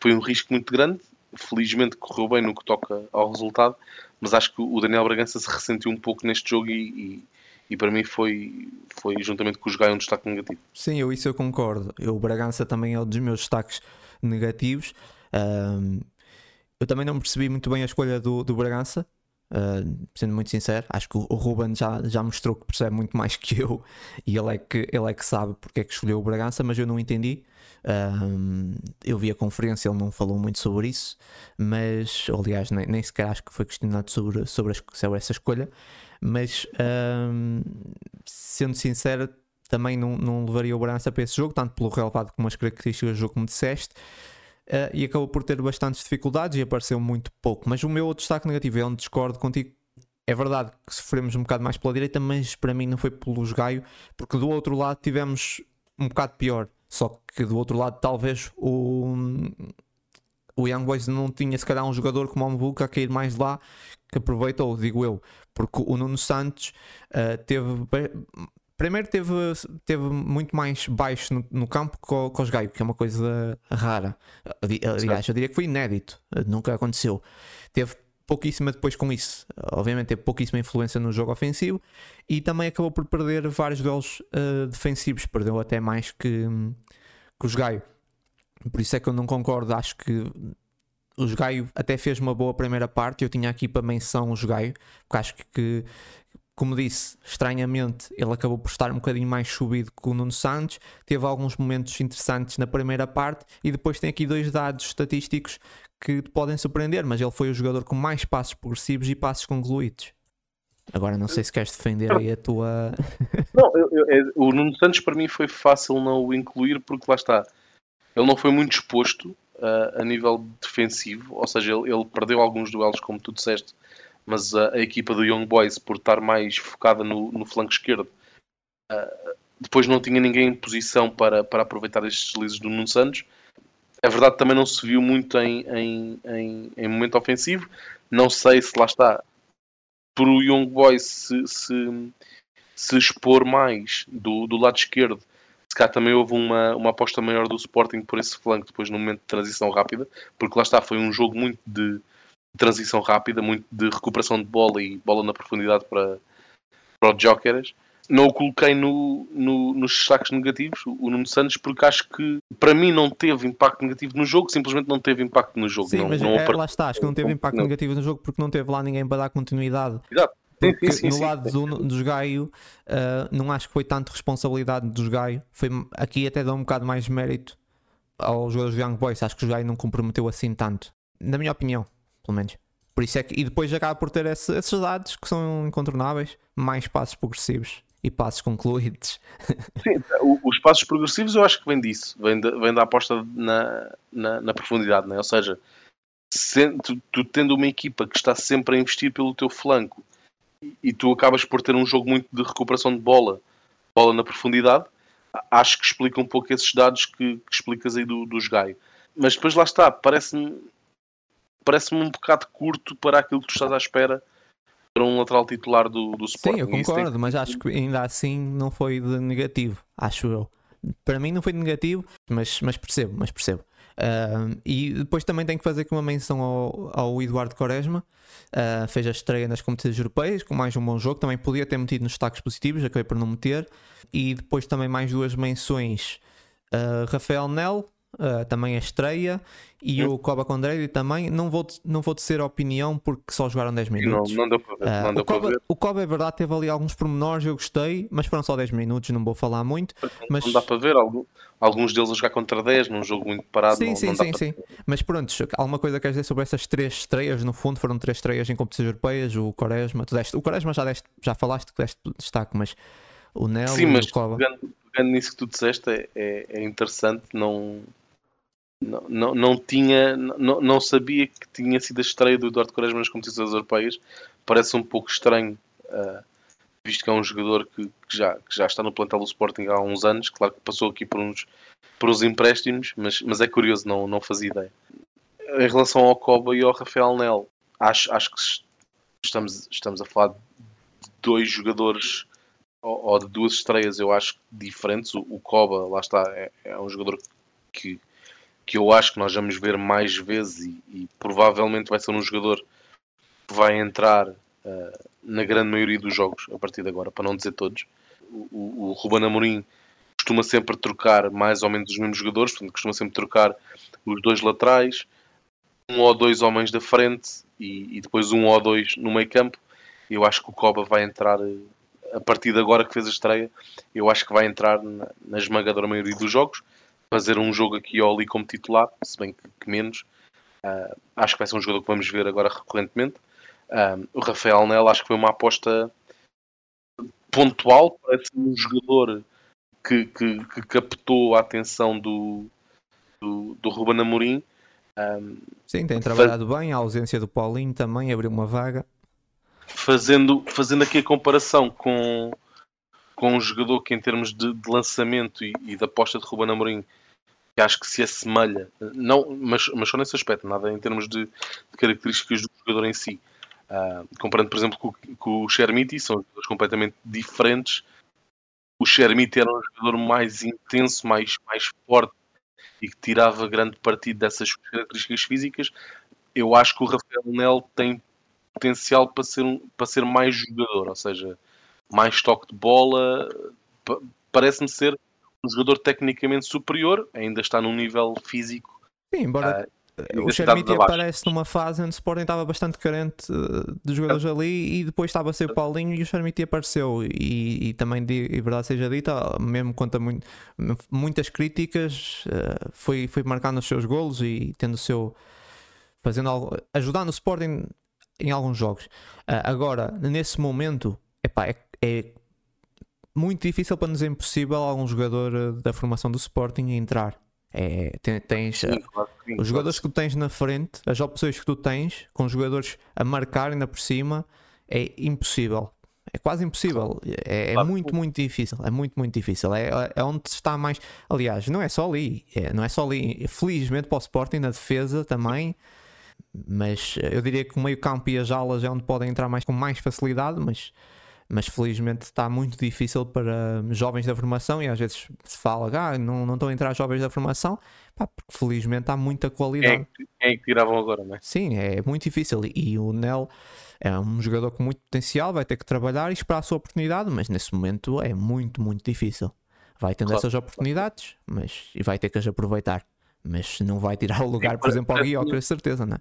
foi um risco muito grande. Felizmente correu bem no que toca ao resultado, mas acho que o Daniel Bragança se ressentiu um pouco neste jogo e, e, para mim foi, foi juntamente com os Gaio um destaque negativo. Sim, eu isso eu concordo. Eu, o Bragança também é um dos meus destaques negativos. Um, eu também não percebi muito bem a escolha do, do Bragança. Uh, sendo muito sincero, acho que o Ruben já, já mostrou que percebe muito mais que eu e ele é que, ele é que sabe porque é que escolheu o Bragança, mas eu não entendi. Um, eu vi a conferência, ele não falou muito sobre isso, mas aliás, nem, nem sequer acho que foi questionado sobre, sobre, sobre essa escolha. Mas um, sendo sincero, também não, não levaria o Bragança para esse jogo, tanto pelo relevado como as características do jogo, como disseste. Uh, e acabou por ter bastantes dificuldades e apareceu muito pouco. Mas o meu destaque negativo é onde discordo contigo. É verdade que sofremos um bocado mais pela direita, mas para mim não foi pelo Gaio, porque do outro lado tivemos um bocado pior. Só que do outro lado, talvez o, o Young Boys não tinha se calhar um jogador como o Mbuka a cair mais lá que aproveitou, digo eu, porque o Nuno Santos uh, teve. Primeiro teve, teve muito mais baixo no, no campo com, com os Gaio, que é uma coisa rara. Aliás, eu diria que foi inédito, nunca aconteceu. Teve pouquíssima depois com isso. Obviamente teve pouquíssima influência no jogo ofensivo e também acabou por perder vários duelos uh, defensivos, perdeu até mais que, que os Gaio. Por isso é que eu não concordo, acho que os Gaio até fez uma boa primeira parte. Eu tinha aqui para menção os Gaio, porque acho que, como disse, estranhamente ele acabou por estar um bocadinho mais subido que o Nuno Santos. Teve alguns momentos interessantes na primeira parte e depois tem aqui dois dados estatísticos que podem surpreender, mas ele foi o jogador com mais passos progressivos e passos concluídos. Agora não sei se queres defender aí a tua. não, eu, eu, é, o Nuno Santos para mim foi fácil não o incluir porque lá está. Ele não foi muito exposto uh, a nível defensivo, ou seja, ele, ele, perdeu alguns duelos, como tu disseste, mas a, a equipa do Young Boys, por estar mais focada no, no flanco esquerdo, uh, depois não tinha ninguém em posição para, para aproveitar estes deslizes do Nuno Santos é verdade também não se viu muito em, em, em, em momento ofensivo. Não sei se lá está por o Young Boys se, se, se expor mais do, do lado esquerdo. Se cá também houve uma, uma aposta maior do Sporting por esse flanco depois no momento de transição rápida, porque lá está, foi um jogo muito de transição rápida, muito de recuperação de bola e bola na profundidade para, para os Jokeras não o coloquei no, no, nos destaques negativos, o Nuno Santos, porque acho que para mim não teve impacto negativo no jogo, simplesmente não teve impacto no jogo. Sim, não, mas não é, lá está, acho que não teve impacto não. negativo no jogo porque não teve lá ninguém para dar continuidade. Exato. Porque sim, sim, no lado do, dos Gaio, uh, não acho que foi tanto responsabilidade dos Gaio. Foi, aqui até dá um bocado mais mérito aos jogadores do Young Boys. Acho que os Gaio não comprometeu assim tanto. Na minha opinião, pelo menos. Por isso é que, e depois acaba por ter esse, esses dados que são incontornáveis, mais passos progressivos e passos concluídos. Sim, os passos progressivos eu acho que vem disso, vem, de, vem da aposta na, na, na profundidade, né? ou seja, se, tu, tu, tendo uma equipa que está sempre a investir pelo teu flanco e tu acabas por ter um jogo muito de recuperação de bola, bola na profundidade, acho que explica um pouco esses dados que, que explicas aí do, dos Gaio. Mas depois lá está, parece-me parece-me um bocado curto para aquilo que tu estás à espera para um lateral titular do, do Sporting. Sim, eu concordo, mas acho que ainda assim não foi de negativo, acho eu. Para mim não foi de negativo, mas, mas percebo, mas percebo. Uh, e depois também tenho que fazer aqui uma menção ao, ao Eduardo Quaresma. Uh, fez a estreia nas competições europeias com mais um bom jogo. Também podia ter metido nos destaques positivos, acabei por não meter. E depois também mais duas menções: uh, Rafael Nel, uh, também a estreia, e o Coba Condredi também. Não vou, não vou dizer a opinião porque só jogaram 10 minutos. Não, não deu para ver. Uh, não deu o, Coba, ver. o Coba é verdade, teve ali alguns pormenores, eu gostei, mas foram só 10 minutos, não vou falar muito. Mas... Não dá para ver alguns deles a jogar contra 10 num jogo muito parado. Sim, não, sim, não sim, sim. Mas pronto, alguma coisa queres dizer sobre essas três estreias? No fundo, foram três estreias em competições europeias. O Quaresma, tu deste, o Quaresma já, deste, já falaste que deste destaque, mas o Nel sim, mas o Coba. Pegando, pegando nisso que tu disseste, é, é, é interessante não não, não, não tinha, não, não sabia que tinha sido a estreia do Eduardo Quaresma nas competições europeias. Parece um pouco estranho, uh, visto que é um jogador que, que, já, que já está no plantel do Sporting há uns anos. Claro que passou aqui por uns, por uns empréstimos, mas, mas é curioso, não, não fazia ideia. Em relação ao Coba e ao Rafael Nel, acho, acho que estamos, estamos a falar de dois jogadores ou, ou de duas estreias, eu acho, diferentes. O, Coba, lá está, é, é um jogador que que eu acho que nós vamos ver mais vezes e, e provavelmente vai ser um jogador que vai entrar uh, na grande maioria dos jogos a partir de agora, para não dizer todos. O, o, o Ruben Amorim costuma sempre trocar mais ou menos os mesmos jogadores, portanto, costuma sempre trocar os dois laterais, um ou dois homens da frente e, e depois um ou dois no meio campo. Eu acho que o Coba vai entrar a partir de agora que fez a estreia, eu acho que vai entrar na, na esmagadora maioria dos jogos fazer um jogo aqui ou ali como titular, se bem que, menos. Uh, acho que vai ser um jogador que vamos ver agora recorrentemente. Uh, o Rafael Nel acho que foi uma aposta pontual, parece um jogador que, que, que captou a atenção do, do, do Ruben Amorim. Um, Sim, tem trabalhado faz... bem, a ausência do Paulinho também abriu uma vaga. Fazendo, fazendo aqui a comparação com, com um jogador que em termos de, de lançamento e, e da aposta de Ruben Amorim que acho que se assemelha, não, mas, mas só nesse aspecto, nada em termos de, de características do jogador em si. Uh, comparando, por exemplo, com, com o Chermiti, são jogadores completamente diferentes. O Chermiti era um jogador mais intenso, mais, mais forte e que tirava grande partido dessas características físicas. Eu acho que o Rafael Nel tem potencial para ser, para ser mais jogador, ou seja, mais toque de bola. Parece-me ser um jogador tecnicamente superior, ainda está num nível físico. Sim, embora uh, o Chermiti aparece numa fase onde o Sporting estava bastante carente uh, de jogadores é. ali e depois estava a ser o Paulinho e o Chermiti apareceu. E, e também, de, e verdade seja dita, mesmo contra muito, muitas críticas, uh, foi, foi marcando os seus golos e tendo o seu. fazendo algo, ajudando o Sporting em alguns jogos. agora, nesse momento, epá, é, é muito difícil para nos é impossível algum jogador eh, da formação do Sporting entrar. É, tens sim, claro, sim, os jogadores que tu tens na frente, as opções que tu tens, com jogadores a marcar ainda por cima, é impossível. É quase impossível. É, é muito, muito difícil. É muito, muito difícil. É, é onde está mais. Aliás, não é só ali. É, não é só ali. Felizmente para o Sporting, na defesa também. Mas eu diria que o meio-campo e as alas é onde podem entrar mais com mais facilidade. Mas mas felizmente está muito difícil para jovens da formação e às vezes se fala, ah, não, não estão a entrar jovens da formação, pá, porque felizmente há muita qualidade. Quem é que tiravam agora, não é? Sim, é muito difícil e o Nel é um jogador com muito potencial, vai ter que trabalhar e esperar a sua oportunidade, mas nesse momento é muito, muito difícil. Vai tendo claro. essas oportunidades, mas e vai ter que as aproveitar, mas não vai tirar o lugar, por exemplo, ao Guiocre, certeza, não é?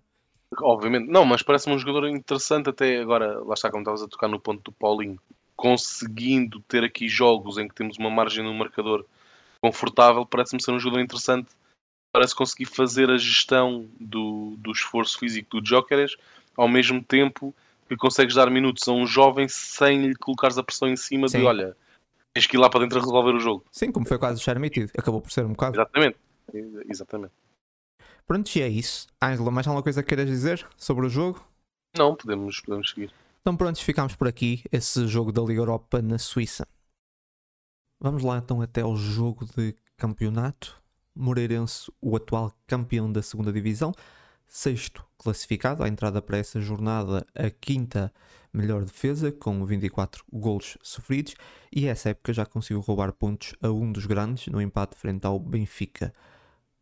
Obviamente, não, mas parece-me um jogador interessante até agora, lá está como estavas a tocar no ponto do Paulinho, conseguindo ter aqui jogos em que temos uma margem no marcador confortável, parece-me ser um jogador interessante parece conseguir fazer a gestão do, do esforço físico do Jokeres ao mesmo tempo que consegues dar minutos a um jovem sem lhe colocares a pressão em cima Sim. de olha, tens que ir lá para dentro a resolver o jogo. Sim, como foi o caso do Charmity, acabou por ser um bocado. Exatamente, exatamente. Pronto, e é isso. Ângela, mais alguma coisa que queiras dizer sobre o jogo? Não, podemos, podemos seguir. Então pronto, ficamos por aqui. Esse jogo da Liga Europa na Suíça. Vamos lá então até ao jogo de campeonato. Moreirense, o atual campeão da segunda divisão, sexto classificado, à entrada para essa jornada, a quinta melhor defesa, com 24 golos sofridos, e essa época já conseguiu roubar pontos a um dos grandes no empate frente ao Benfica.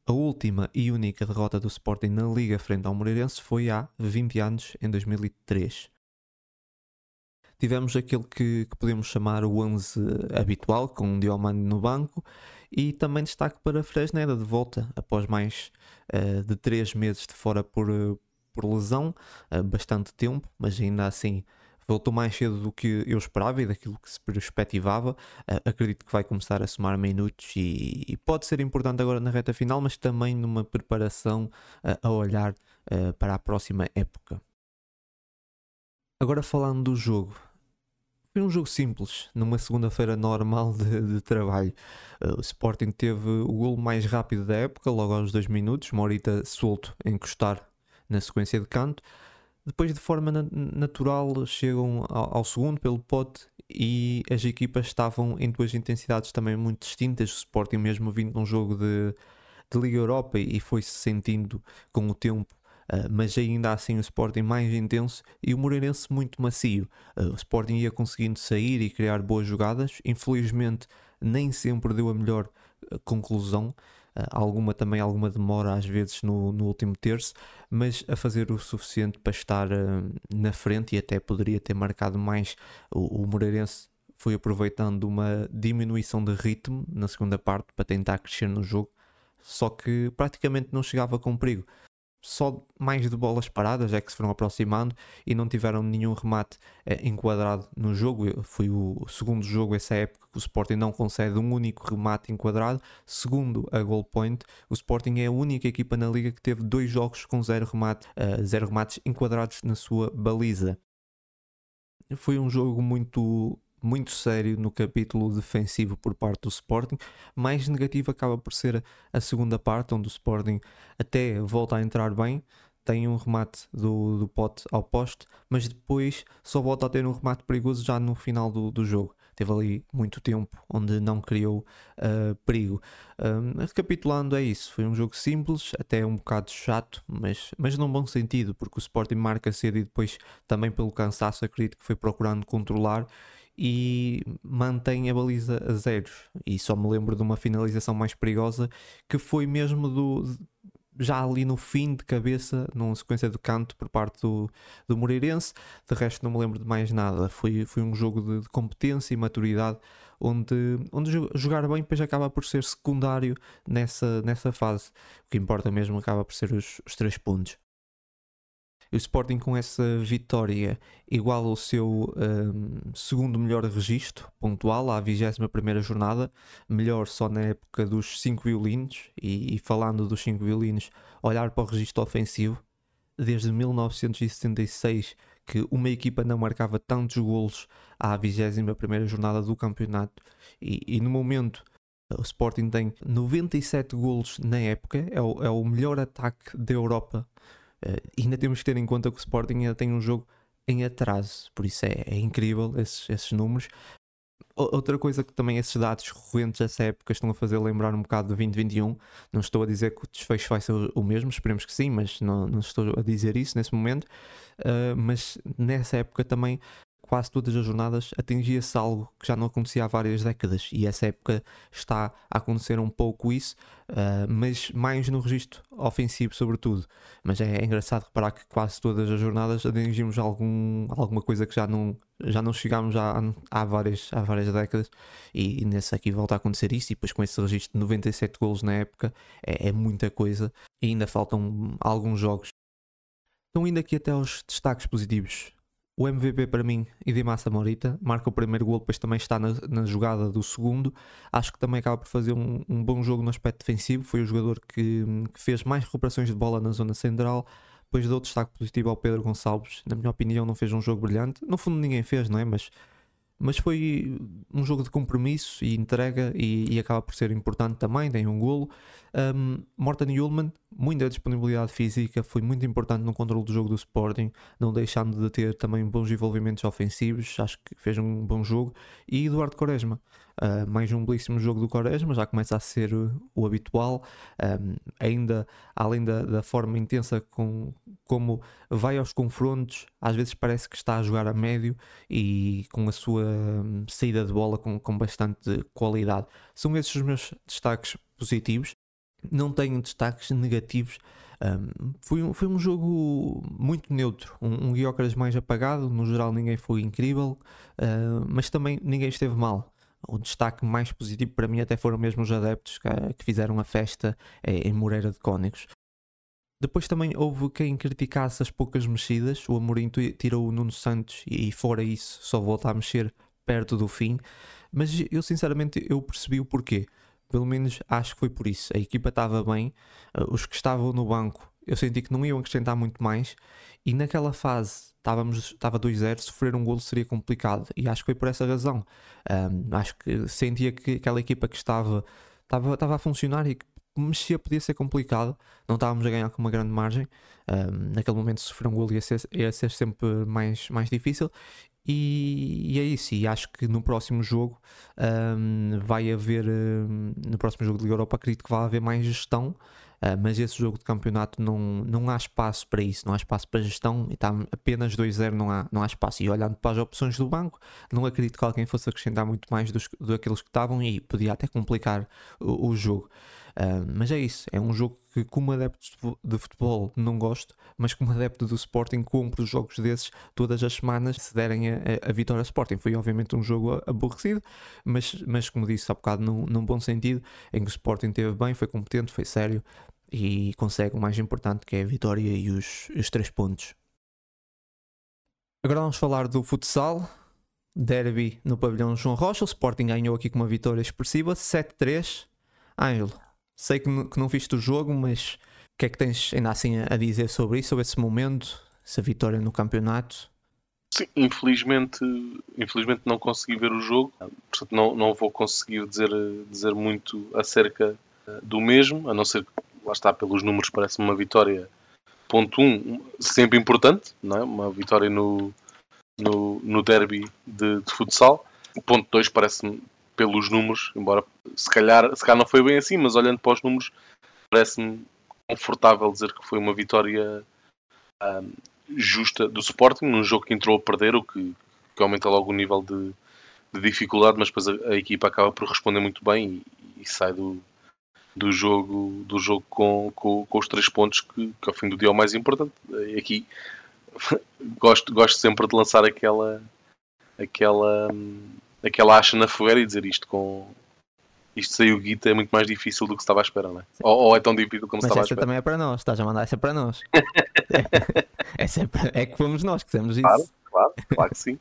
A última e única derrota do Sporting na Liga frente ao Moreirense foi há 20 anos, em 2003. Tivemos aquele que, que podemos chamar o 11 habitual, com o Diomande no banco, e também destaque para Fresneda de volta, após mais uh, de 3 meses de fora por, por lesão, uh, bastante tempo, mas ainda assim voltou mais cedo do que eu esperava e daquilo que se perspectivava. Acredito que vai começar a somar minutos e, e, pode ser importante agora na reta final, mas também numa preparação a olhar para a próxima época. Agora falando do jogo. Foi um jogo simples, numa segunda-feira normal de, de trabalho. o Sporting teve o golo mais rápido da época, logo aos dois minutos. Morita solto a encostar na sequência de canto. Depois, de forma na natural, chegam ao, ao, segundo pelo pote e as equipas estavam em duas intensidades também muito distintas. O Sporting, mesmo vindo de um jogo de, de Liga Europa, e foi-se sentindo com o tempo. Uh, mas ainda assim o Sporting mais intenso e o Moreirense muito macio. Uh, o Sporting ia conseguindo sair e criar boas jogadas. Infelizmente, nem sempre deu a melhor uh, conclusão. Ah, alguma também alguma demora às vezes no, no último terço, mas a fazer o suficiente para estar uh, na frente e até poderia ter marcado mais. O, o Moreirense foi aproveitando uma diminuição de ritmo na segunda parte para tentar crescer no jogo, só que praticamente não chegava com perigo só mais de bolas paradas é que se foram aproximando e não tiveram nenhum remate eh, enquadrado no jogo. Foi o segundo jogo essa época que o Sporting não concede um único remate enquadrado. Segundo a goal point, o Sporting é a única equipa na liga que teve dois jogos com zero, remate, uh, zero remates enquadrados na sua baliza. Foi um jogo muito muito sério no capítulo defensivo por parte do Sporting. Mais negativo acaba por ser a segunda parte, onde o Sporting até volta a entrar bem, tem um remate do, do pote ao poste, mas depois só volta a ter um remate perigoso já no final do, do jogo. Teve ali muito tempo onde não criou uh, perigo. Um, recapitulando, é isso. Foi um jogo simples, até um bocado chato, mas, mas num bom sentido, porque o Sporting marca cedo e depois, também pelo cansaço, acredito que foi procurando controlar e mantém a baliza a zeros. E só me lembro de uma finalização mais perigosa que foi mesmo do já ali no fim de cabeça, numa sequência de canto por parte do, do Moreirense. De resto, não me lembro de mais nada. Foi, foi um jogo de, de competência e maturidade onde, onde jogar bem depois acaba por ser secundário nessa, nessa fase. O que importa mesmo acaba por ser os, os três pontos. O Sporting com essa vitória igual ao seu um, segundo melhor registro pontual à 21 jornada, melhor só na época dos 5 violinos, e, e, falando dos 5 violinos, olhar para o registro ofensivo, desde 1976 que uma equipa não marcava tantos golos à 21 jornada do campeonato, e, e no momento o Sporting tem 97 golos na época, é o, é o melhor ataque da Europa Uh, ainda temos que ter em conta que o Sporting ainda tem um jogo em atraso, por isso é, é incrível esses, esses números. Outra coisa que também esses dados correntes dessa época estão a fazer lembrar um bocado do 2021. Não estou a dizer que o desfecho vai ser o mesmo, esperemos que sim, mas não, não estou a dizer isso nesse momento. Uh, mas nessa época também quase todas as jornadas atingia-se algo que já não acontecia há várias décadas e essa época está a acontecer um pouco isso, uh, mas mais no registro ofensivo sobretudo. Mas é, é, engraçado reparar que quase todas as jornadas atingimos algum, alguma coisa que já não, já não chegámos há, há, várias, há várias décadas e, e nesse aqui volta a acontecer isso e depois com esse registro de 97 golos na época é, é muita coisa e ainda faltam alguns jogos. Então indo aqui até aos destaques positivos o MVP para mim, Massa Morita, marca o primeiro gol, depois também está na, na, jogada do segundo. Acho que também acaba por fazer um, um bom jogo no aspecto defensivo. Foi o jogador que, que, fez mais recuperações de bola na zona central. Depois dou destaque positivo ao Pedro Gonçalves. Na minha opinião, não fez um jogo brilhante. No fundo, ninguém fez, não é? Mas mas foi um jogo de compromisso e entrega e, e acaba por ser importante também, tem um golo. Um, Morten Ullman, muita disponibilidade física, foi muito importante no controle do jogo do Sporting, não deixando de ter também bons envolvimentos ofensivos, acho que fez um bom jogo. E Eduardo Quaresma, uh, mais um belíssimo jogo do Quaresma, já começa a ser o, o habitual, um, ainda além da, da, forma intensa com como vai aos confrontos, às vezes parece que está a jogar a médio e com a sua um, saída de bola com, com bastante qualidade. São esses os meus destaques positivos. Não tenho destaques negativos um, foi, um, foi um jogo muito neutro, um, um mais apagado, no geral ninguém foi incrível, uh, mas também ninguém esteve mal. O destaque mais positivo para mim até foram mesmo os adeptos que, fizeram a festa em Moreira de Cónigos. Depois também houve quem criticasse as poucas mexidas. O Amorim tirou o Nuno Santos e fora isso só volta a mexer perto do fim. Mas eu sinceramente eu percebi o porquê. Pelo menos acho que foi por isso. A equipa estava bem, uh, os que estavam no banco eu senti que não iam acrescentar muito mais. E naquela fase estávamos, estava 2-0, sofrer um golo seria complicado. E acho que foi por essa razão. Um, acho que sentia que aquela equipa que estava, estava, estava a funcionar e que mexia podia ser complicado, não estávamos a ganhar com uma grande margem. Um, naquele momento, sofrer um golo ia ser, ia ser sempre mais, mais difícil. E, e, é isso, e acho que no próximo jogo um, vai haver, um, no próximo jogo de Liga Europa, acredito que vai haver mais gestão, uh, mas esse jogo de campeonato não, não há espaço para isso, não há espaço para gestão, e está apenas 2-0, não há, não há espaço. E olhando para as opções do banco, não acredito que alguém fosse acrescentar muito mais dos, daqueles que estavam e podia até complicar o, o jogo. Uh, mas é isso, é um jogo que, como adepto de futebol, não gosto, mas como adepto do Sporting, compro os jogos desses todas as semanas se derem a, a, a vitória ao Sporting. Foi obviamente um jogo aborrecido, mas, mas como disse há bocado, num, num bom sentido, em que o Sporting teve bem, foi competente, foi sério e consegue o mais importante que é a vitória e os, os três pontos. Agora vamos falar do futsal. Derby no pavilhão João Rocha. O Sporting ganhou aqui com uma vitória expressiva, 7-3. Ângelo, Sei que, que não viste o jogo, mas o que é que tens ainda assim a dizer sobre isso, sobre esse momento, essa vitória no campeonato? Sim, infelizmente, infelizmente não consegui ver o jogo, portanto não, não vou conseguir dizer, dizer muito acerca eh, do mesmo, a não ser que lá está pelos números parece uma vitória ponto 1 um, sempre importante, não é? uma vitória no, no, no derby de, de futsal. Ponto 2 parece-me pelos números, embora se calhar, se calhar não foi bem assim, mas olhando para os números, parece-me confortável dizer que foi uma vitória um, justa do Sporting, num jogo que entrou a perder, o que, que aumenta logo o nível de, de dificuldade, mas depois a, a, equipa acaba por responder muito bem e, e sai do, do jogo, do jogo com, com, com, os três pontos, que, que ao fim do dia é o mais importante. Aqui gosto, gosto sempre de lançar aquela aquela aquela acha na fogueira e dizer isto com. Isto saiu guita é muito mais difícil do que se estava à espera, não é? Ou, ou, é tão difícil como Mas se estava à espera. essa também é para nós, estás a mandar essa para nós. essa é, para... é, que fomos nós que fizemos isso. Claro, claro, claro que sim.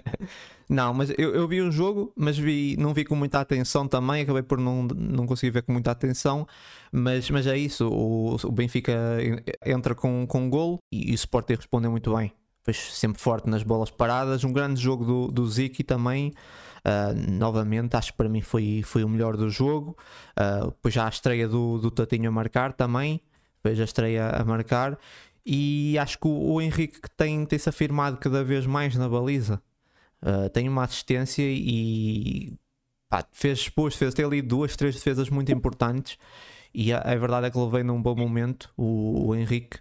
não, mas eu, eu vi o jogo, mas vi, não vi com muita atenção também, acabei por não, não conseguir ver com muita atenção, mas, mas é isso, o, o Benfica entra com, com um golo e, e o Sporting respondeu muito bem depois sempre forte nas bolas paradas. Um grande jogo do, do Ziki também. Uh, novamente, acho que para mim foi, foi o melhor do jogo. Uh, depois já a estreia do, do Tatinho a marcar também. Depois a estreia a marcar. E acho que o, o Henrique tem, tem se afirmado cada vez mais na baliza. Uh, tem uma assistência e pá, fez, depois fez até ali duas, três defesas muito importantes. E a, a verdade é que ele veio num bom momento, o, o Henrique.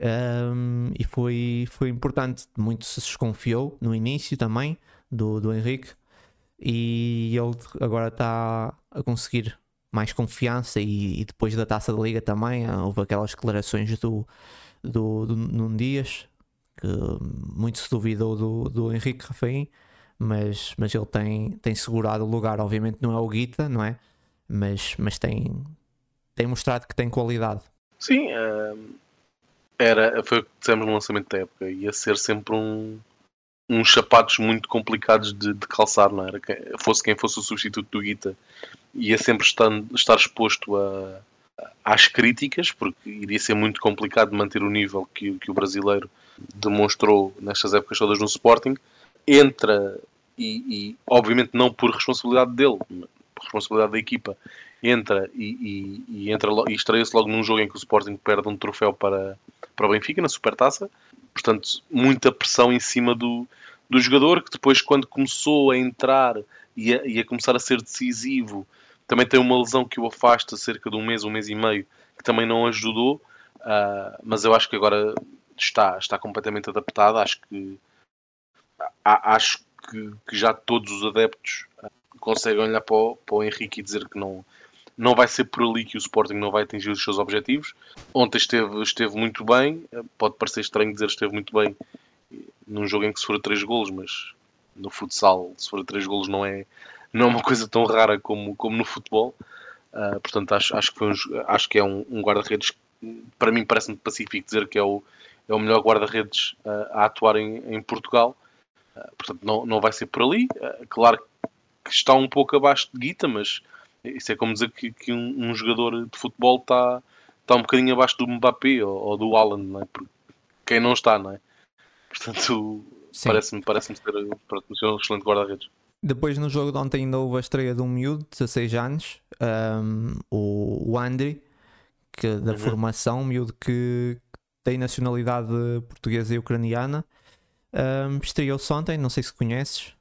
Um, e foi, foi importante. Muito se desconfiou no início também do, do Henrique, e ele agora está a conseguir mais confiança. E, e, depois da taça da Liga também houve aquelas declarações do, do, do Num Dias que muito se duvidou do, do Henrique Rafaim, mas, mas ele tem, tem segurado o lugar. Obviamente não é o Guita, não é? Mas, mas tem, tem mostrado que tem qualidade. Sim, era, foi o que dissemos no lançamento da época, ia ser sempre um, uns sapatos muito complicados de, de calçar, não era? Fosse quem fosse o substituto do Guita, ia sempre estar, estar exposto a, às críticas, porque iria ser muito complicado manter o nível que, que o brasileiro demonstrou nestas épocas todas no Sporting. Entra, e, e obviamente não por responsabilidade dele, por responsabilidade da equipa, entra e, e, e entra e estreia-se logo num jogo em que o Sporting perde um troféu para, para o Benfica na Supertaça. Portanto, muita pressão em cima do, do jogador, que depois, quando começou a entrar e a, e a começar a ser decisivo, também tem uma lesão que o afasta cerca de um mês, um mês e meio, que também não ajudou. Uh, mas eu acho que agora está, está completamente adaptado. Acho que acho que, que já todos os adeptos ah, conseguem olhar para o, para o Henrique e dizer que não, não vai ser por ali que o Sporting não vai atingir os seus objetivos. Ontem esteve, esteve muito bem, pode parecer estranho dizer esteve muito bem num jogo em que se for três golos, mas no futsal, se for três golos, não é, não é uma coisa tão rara como, como no futebol. Uh, portanto, acho, acho, que foi um, acho que é um, um guarda-redes, para mim parece-me pacífico dizer que é o, é o melhor guarda-redes uh, a atuar em, em Portugal. Uh, portanto, não, não vai ser por ali. claro que está um pouco abaixo de Guita, mas isso é como dizer que, que um, um, jogador de futebol está, está um bocadinho abaixo do Mbappé ou, ou do Haaland, não é? Porque quem não está, não é? Portanto, parece-me parece ser, ser um excelente guarda-redes. Depois no jogo de ontem ainda houve a estreia de um miúdo de 16 anos, um, o, o Andri, que, da uhum. formação, um miúdo que tem nacionalidade portuguesa e ucraniana. Um, Estreou-se ontem, não sei se conheces.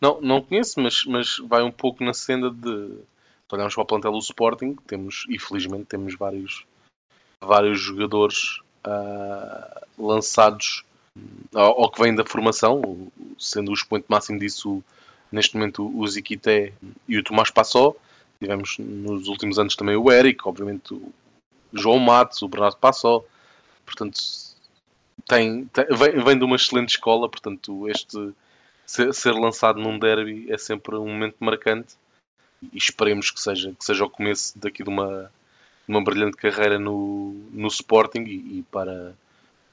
Não, não conheço, mas, mas vai um pouco na senda de. Se olharmos para o plantel do Sporting, temos, e felizmente temos vários, vários jogadores uh, lançados ou, que vêm da formação, sendo o expoente máximo disso neste momento o Ziquité e o Tomás Passó. Tivemos nos últimos anos também o Eric, obviamente o João Matos, o Bernardo Passó. Portanto, tem, tem vem, vem, de uma excelente escola. Portanto, este ser, ser, lançado num derby é sempre um momento marcante. E esperemos que seja, que seja o começo daqui de uma, uma brilhante carreira no, no Sporting e, e para,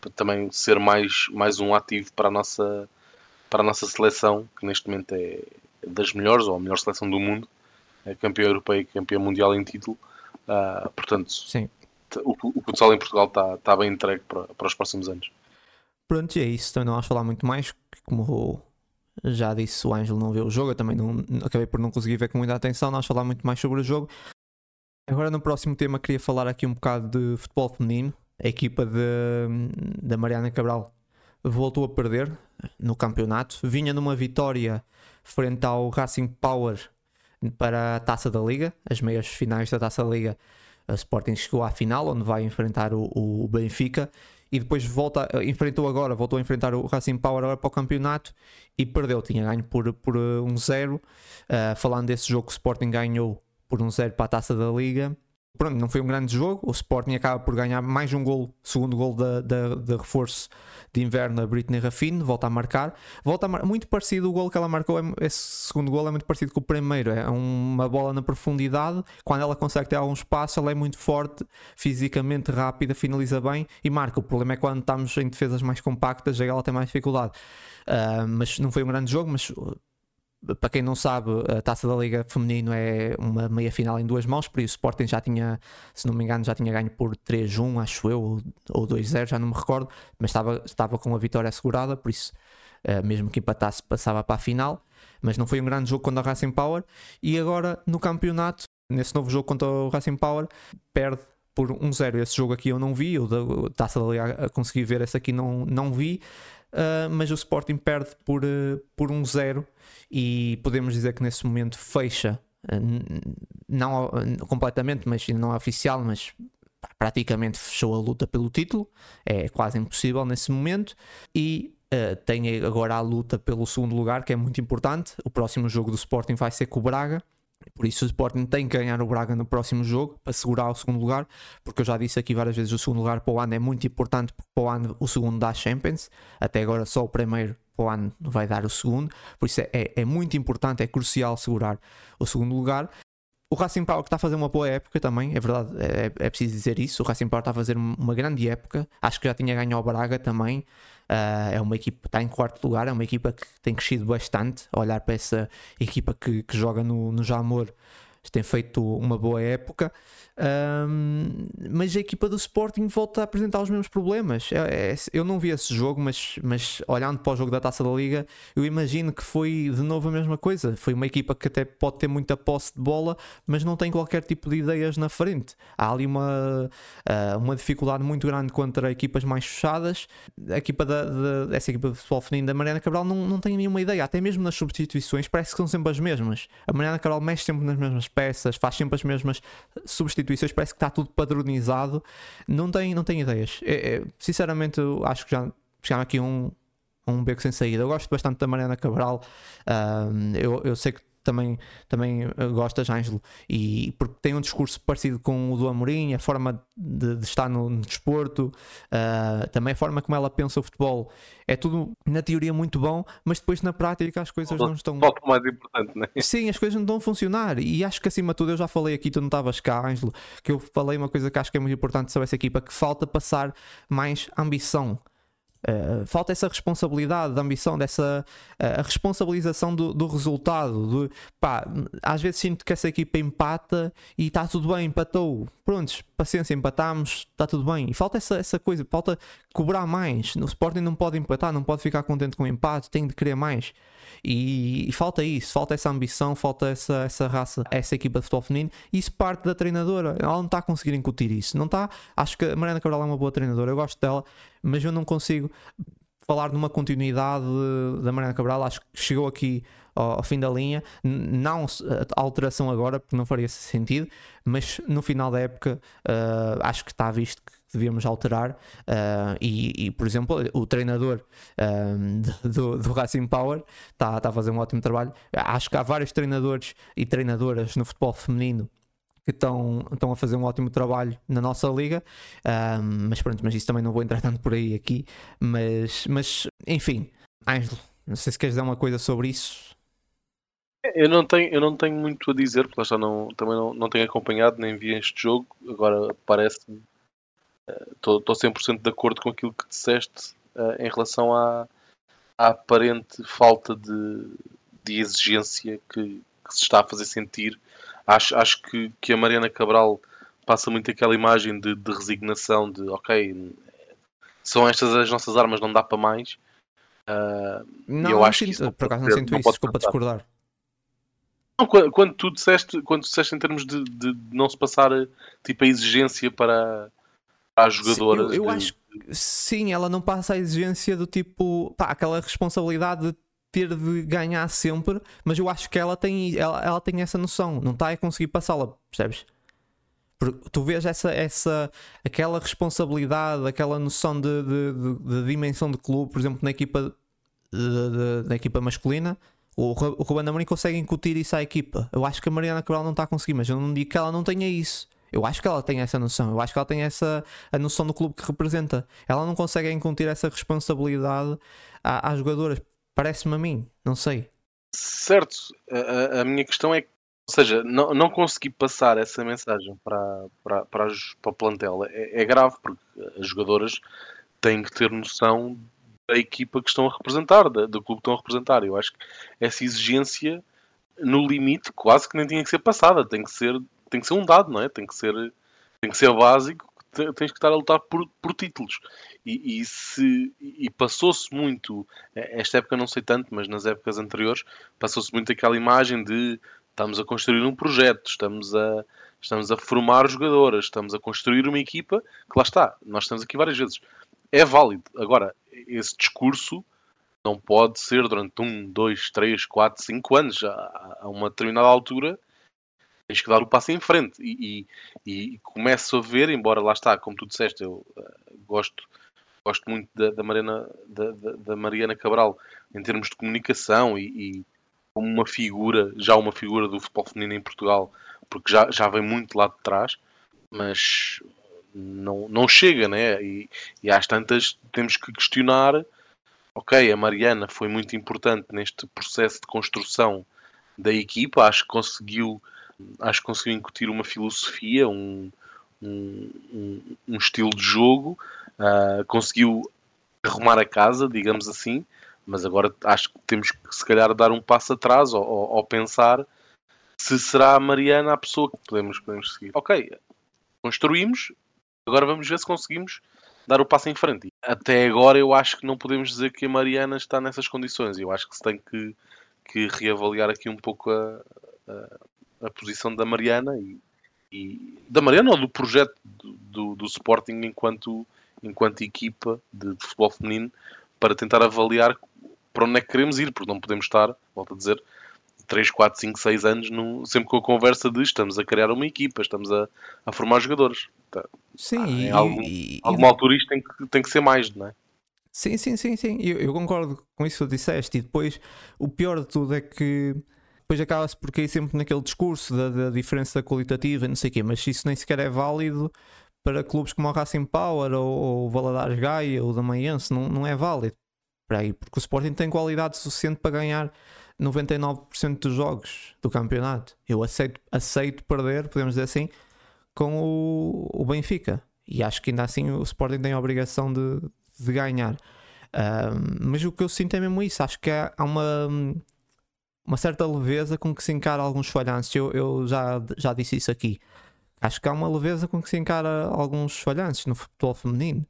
para também ser mais, mais um ativo para a nossa para a nossa seleção, que neste momento é das melhores, ou a melhor seleção do mundo, é campeã europeia e campeã mundial em título. Uh, portanto, Sim. O, o futsal em Portugal está, está bem entregue para, para os próximos anos. Pronto, e é isso. Também não vamos falar muito mais, como já disse, o Ângelo não vê o jogo. Eu também não, acabei por não conseguir ver com muita atenção. Nós falar muito mais sobre o jogo. Agora, no próximo tema, queria falar aqui um bocado de futebol feminino. A equipa da Mariana Cabral voltou a perder no campeonato. Vinha numa vitória frente ao Racing Power para a Taça da Liga, as meias finais da Taça da Liga. A Sporting chegou à final, onde vai enfrentar o, o Benfica e depois volta, enfrentou agora, voltou a enfrentar o Racing Power agora para o campeonato e perdeu, tinha ganho por, por um zero. Uh, falando desse jogo o Sporting ganhou por um zero para a Taça da Liga pronto, não foi um grande jogo. O Sporting acaba por ganhar mais um gol, segundo gol da, da, da reforço de inverno a Britney Raffine, volta a marcar. Volta a mar... Muito parecido o gol que ela marcou, é, esse segundo gol é muito parecido com o primeiro. É uma bola na profundidade. Quando ela consegue ter algum espaço, ela é muito forte, fisicamente rápida, finaliza bem e marca. O problema é quando estamos em defesas mais compactas, aí ela tem mais dificuldade. Uh, mas não foi um grande jogo, mas para quem não sabe, a Taça da Liga Feminino é uma meia final em duas mãos, por isso o Sporting já tinha, se não me engano, já tinha ganho por 3-1, acho eu, ou 2-0, já não me recordo, mas estava, estava com a vitória assegurada, por isso, uh, mesmo que empatasse, passava para a final. Mas não foi um grande jogo contra o Racing Power. E agora, no campeonato, nesse novo jogo contra o Racing Power, perde por 1-0. Esse jogo aqui eu não vi, o da Taça da Liga consegui ver, esse aqui não, não vi. Uh, mas o Sporting perde por, uh, por 1-0 e podemos dizer que nesse momento fecha, eh, não completamente, mas não é oficial, mas praticamente fechou a luta pelo título, é quase impossível nesse momento, e uh, tem agora a luta pelo segundo lugar, que é muito importante. O próximo jogo do Sporting vai ser com o Braga, por isso o Sporting tem que ganhar o Braga no próximo jogo para segurar o segundo lugar, porque eu já disse aqui várias vezes o segundo lugar para o ano é muito importante, porque para o ano o segundo dá Champions, até agora só o primeiro para o ano vai dar o segundo, por isso é, é, é muito importante, é crucial segurar o segundo lugar. O Racing Power está a fazer uma boa época também, é verdade, é, é preciso dizer isso. O Racing Power está a fazer uma grande época, acho que já tinha ganho ao Braga também. Uh, é uma equipa que está em quarto lugar, é uma equipa que tem crescido bastante. olhar para essa equipa que, que joga no, no Jamor, tem feito uma boa época. Um, mas a equipa do Sporting volta a apresentar os mesmos problemas. É, é, eu não vi esse jogo, mas, mas olhando para o jogo da taça da Liga, eu imagino que foi de novo a mesma coisa. Foi uma equipa que até pode ter muita posse de bola, mas não tem qualquer tipo de ideias na frente. Há ali uma, uh, uma dificuldade muito grande contra equipas mais fechadas. A equipa da, da essa equipa de futebol feminino da Mariana Cabral não, não tem nenhuma ideia, até mesmo nas substituições, parece que são sempre as mesmas. A Mariana Cabral mexe sempre nas mesmas peças, faz sempre as mesmas substituições, parece que está tudo padronizado. Não tem, não tem ideias. É, é, sinceramente, acho que já chegaram aqui um, um beco sem saída. Eu gosto bastante da Mariana Cabral. Um, eu, eu sei que também, também eh, gostas, Ângelo, e porque tem um discurso parecido com o do Amorim, a forma de, de estar no, no desporto, uh, também a forma como ela pensa o futebol, é tudo na teoria muito bom, mas depois na prática as coisas não estão. Mais importante, não é? Sim, as coisas não estão a funcionar, e acho que acima de tudo, eu já falei aqui, tu não estavas cá, Ângelo, que eu falei uma coisa que acho que é muito importante sobre essa equipa, que falta passar mais ambição. Uh, falta essa responsabilidade, da ambição, dessa uh, a responsabilização do, do resultado. Do, pá, às vezes sinto que essa equipa empata e está tudo bem, empatou. Prontos, paciência, empatamos, está tudo bem. E falta essa, essa coisa, falta cobrar mais. No Sporting não pode empatar, não pode ficar contente com o empate, tem de querer mais. E, e, falta isso, falta essa ambição, falta essa, essa raça, essa equipa de futebol feminino. E isso parte da treinadora. Ela não está a conseguir incutir isso. Não está. Acho que a Mariana Cabral é uma boa treinadora, eu gosto dela, mas eu não consigo falar numa continuidade da Mariana Cabral. Acho que chegou aqui ao, fim da linha. Não alteração agora, porque não faria sentido, mas no final da época uh, acho que está visto que devíamos alterar. Uh, e, e, por exemplo, o treinador uh, do, do Racing Power está tá a fazer um ótimo trabalho. Acho que há vários treinadores e treinadoras no futebol feminino que estão, estão a fazer um ótimo trabalho na nossa liga, uh, mas pronto, mas isso também não vou entrar tanto por aí aqui, mas, mas enfim, Ângelo, não sei se queres dizer uma coisa sobre isso. Eu não tenho, eu não tenho muito a dizer, porque já não, também não, não tenho acompanhado nem vi este jogo. Agora parece-me Estou 100% de acordo com aquilo que disseste uh, em relação à, à aparente falta de, de exigência que, que, se está a fazer sentir. Acho, acho que, que a Mariana Cabral passa muito aquela imagem de, de resignação, de ok, são estas as nossas armas, não dá para mais. Uh, não, eu acho sinto, que por acaso não sinto isso, desculpa discordar. Não, quando, quando, tu disseste, quando tu disseste em termos de, de não se passar tipo a exigência para, à jogadora. Sim, eu, eu de... acho que sim, ela não passa a exigência do tipo, pá, aquela responsabilidade de ter de ganhar sempre, mas eu acho que ela tem, ela, ela tem essa noção, não está a conseguir passá-la, percebes? Porque tu vês essa, essa, aquela responsabilidade, aquela noção de, de, de, de dimensão de clube, por exemplo, na equipa, na equipa masculina, o, o Ruben Amorim consegue incutir isso à equipa. Eu acho que a Mariana Cabral não está a conseguir, mas eu não digo que ela não tenha isso. Eu acho que ela tem essa noção, eu acho que ela tem essa a noção do clube que representa. Ela não consegue incutir essa responsabilidade às jogadoras. Parece-me a mim, não sei. Certo, a, a, minha questão é que, ou seja, não, não consegui passar essa mensagem para, para, para, para o plantel é, é grave, porque as jogadoras têm que ter noção da equipa que estão a representar, da, do clube que estão a representar. Eu acho que essa exigência, no limite, quase que nem tinha que ser passada, tem que ser tem que ser um dado, não é? Tem que ser, tem que ser básico, tens que estar a lutar por, por títulos. E, e, se, e passou-se muito, eh, esta época não sei tanto, mas nas épocas anteriores, passou-se muito aquela imagem de estamos a construir um projeto, estamos a, estamos a formar jogadoras, estamos a construir uma equipa, que lá está, nós estamos aqui várias vezes. É válido. Agora, esse discurso não pode ser durante um, dois, três, quatro, cinco anos. A, a uma determinada altura tens que dar o passo em frente e, e, e começo a ver, embora lá está, como tu disseste, eu uh, gosto, gosto muito da, da, Mariana, da, da, Mariana Cabral em termos de comunicação e, e, como uma figura, já uma figura do futebol feminino em Portugal, porque já, já vem muito lá de trás, mas não, não chega, né? E, e às tantas temos que questionar. Ok, a Mariana foi muito importante neste processo de construção da equipa, acho que conseguiu acho que conseguiu incutir uma filosofia, um, um, um estilo de jogo, uh, conseguiu arrumar a casa, digamos assim, mas agora acho que temos que se calhar dar um passo atrás ou, pensar se será a Mariana a pessoa que podemos, podemos seguir. Ok, construímos, agora vamos ver se conseguimos dar o passo em frente. Até agora eu acho que não podemos dizer que a Mariana está nessas condições. Eu acho que se tem que, que reavaliar aqui um pouco a, a posição da Mariana e, e, da Mariana ou do projeto do, do, do Sporting enquanto, enquanto equipa de, de, futebol feminino para tentar avaliar para onde é que queremos ir, porque não podemos estar, volto a dizer, 3, 4, 5, 6 anos no, sempre com a conversa de estamos a criar uma equipa, estamos a, a formar jogadores. Tá. Sim, em e, algum, e, alguma altura isto tem que, tem que ser mais, não é? Sim, sim, sim, sim. Eu, eu, concordo com isso que tu disseste. E depois o pior de tudo é que depois acaba-se por cair sempre naquele discurso da, da, diferença qualitativa, não sei o quê, mas isso nem sequer é válido para clubes como o Racing Power ou, o Valadares Gaia ou o Damaense, não, não é válido para aí, porque o Sporting tem qualidade suficiente para ganhar 99% dos jogos do campeonato. Eu aceito, aceito perder, podemos dizer assim, com o, o Benfica. E acho que ainda assim o Sporting tem a obrigação de, de ganhar. mas o que eu sinto é mesmo isso. Acho que há uma, uma certa leveza com que se encara alguns falhanços. Eu, eu já, já disse isso aqui. Acho que há uma leveza com que se encara alguns falhanços no futebol feminino.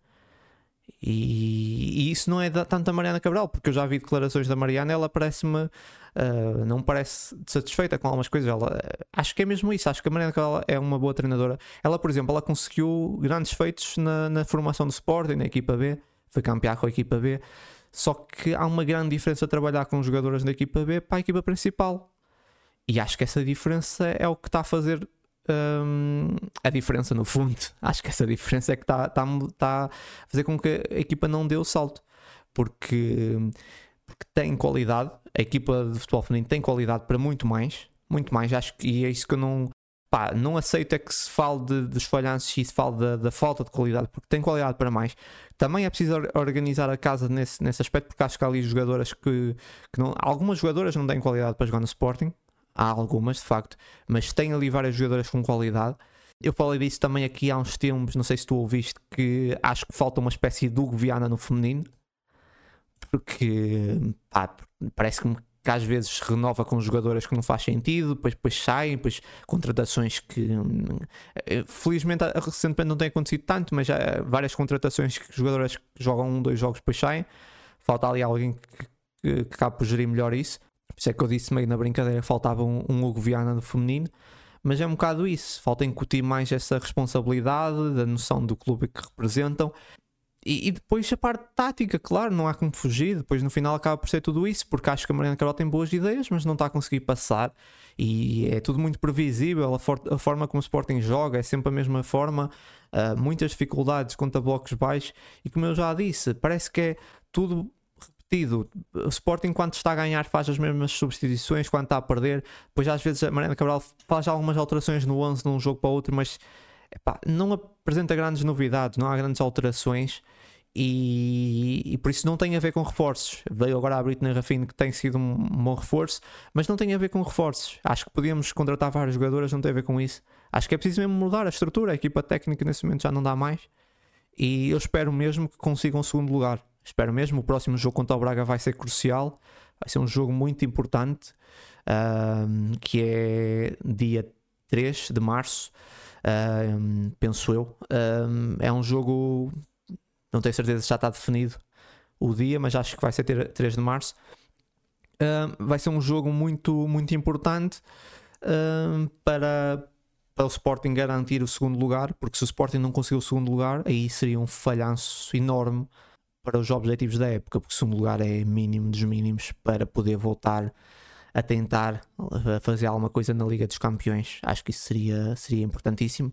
E, e, isso não é da, tanto da Mariana Cabral, porque eu já vi declarações da Mariana, ela parece-me, uh, não parece satisfeita com algumas coisas. Ela, uh, acho que é mesmo isso. Acho que a Mariana Cabral é uma boa treinadora. Ela, por exemplo, ela conseguiu grandes feitos na, na formação do Sporting, na equipa B, foi campeã com a equipa B. Só que há uma grande diferença trabalhar com jogadoras da equipa B para a equipa principal. E acho que essa diferença é o que está a fazer um, a diferença no fundo. Acho que essa diferença é que está tá, tá a fazer com que a equipa não dê o salto. Porque, porque tem qualidade, a equipa de futebol feminino tem qualidade para muito mais, muito mais. Acho que e é isso que eu não, pá, não aceito é que se fale de, dos falhanços e se fale da, da, falta de qualidade, porque tem qualidade para mais. Também é preciso organizar a casa nesse, nesse aspecto, porque acho que há ali jogadoras que, que não, algumas jogadoras não têm qualidade para jogar no Sporting, há algumas de facto, mas tem ali várias jogadoras com qualidade. Eu falei disso também aqui há uns tempos, não sei se tu ouviste, que acho que falta uma espécie de Hugo Viana no feminino, porque pá, parece-me que às vezes renova com jogadoras que não faz sentido, depois, depois saem, depois contratações que eh, felizmente recentemente não tem acontecido tanto, mas já várias contratações que jogadoras que jogam um, dois jogos depois saem. Falta ali alguém que, que, que por gerir melhor isso. Por isso é que eu disse meio na brincadeira faltava um, um Hugo Viana no feminino, mas é um bocado isso. Falta incutir mais essa responsabilidade, da noção do clube que representam. E, e, depois a parte tática, claro, não há como fugir. Depois no final acaba por ser tudo isso, porque acho que a Mariana Carol tem boas ideias, mas não está a conseguir passar. E é tudo muito previsível. A, for a forma como o Sporting joga é sempre a mesma forma. Uh, muitas dificuldades contra blocos baixos. E como eu já disse, parece que é tudo repetido. O Sporting, quando está a ganhar, faz as mesmas substituições, quando está a perder, depois às vezes a Mariana Cabral faz algumas alterações no 11 de um jogo para outro, mas epá, não apresenta grandes novidades, não há grandes alterações. E, e, por isso não tem a ver com reforços. Veio agora a Britney Rafine que tem sido um, um, bom reforço, mas não tem a ver com reforços. Acho que podíamos contratar vários jogadores, não tem a ver com isso. Acho que é preciso mesmo mudar a estrutura. A equipa técnica nesse momento já não dá mais. E eu espero mesmo que consigam um segundo lugar. Espero mesmo. O próximo jogo contra o Braga vai ser crucial. Vai ser um jogo muito importante. Um, que é dia 3 de março. Um, penso eu. É um jogo. Não tenho certeza se já está definido o dia, mas acho que vai ser 3 de março. vai ser um jogo muito, muito importante para, para o Sporting garantir o segundo lugar, porque se o Sporting não conseguir o segundo lugar, aí seria um falhanço enorme para os objetivos da época, porque o segundo lugar é mínimo dos mínimos para poder voltar a tentar fazer alguma coisa na Liga dos Campeões. Acho que isso seria, seria importantíssimo.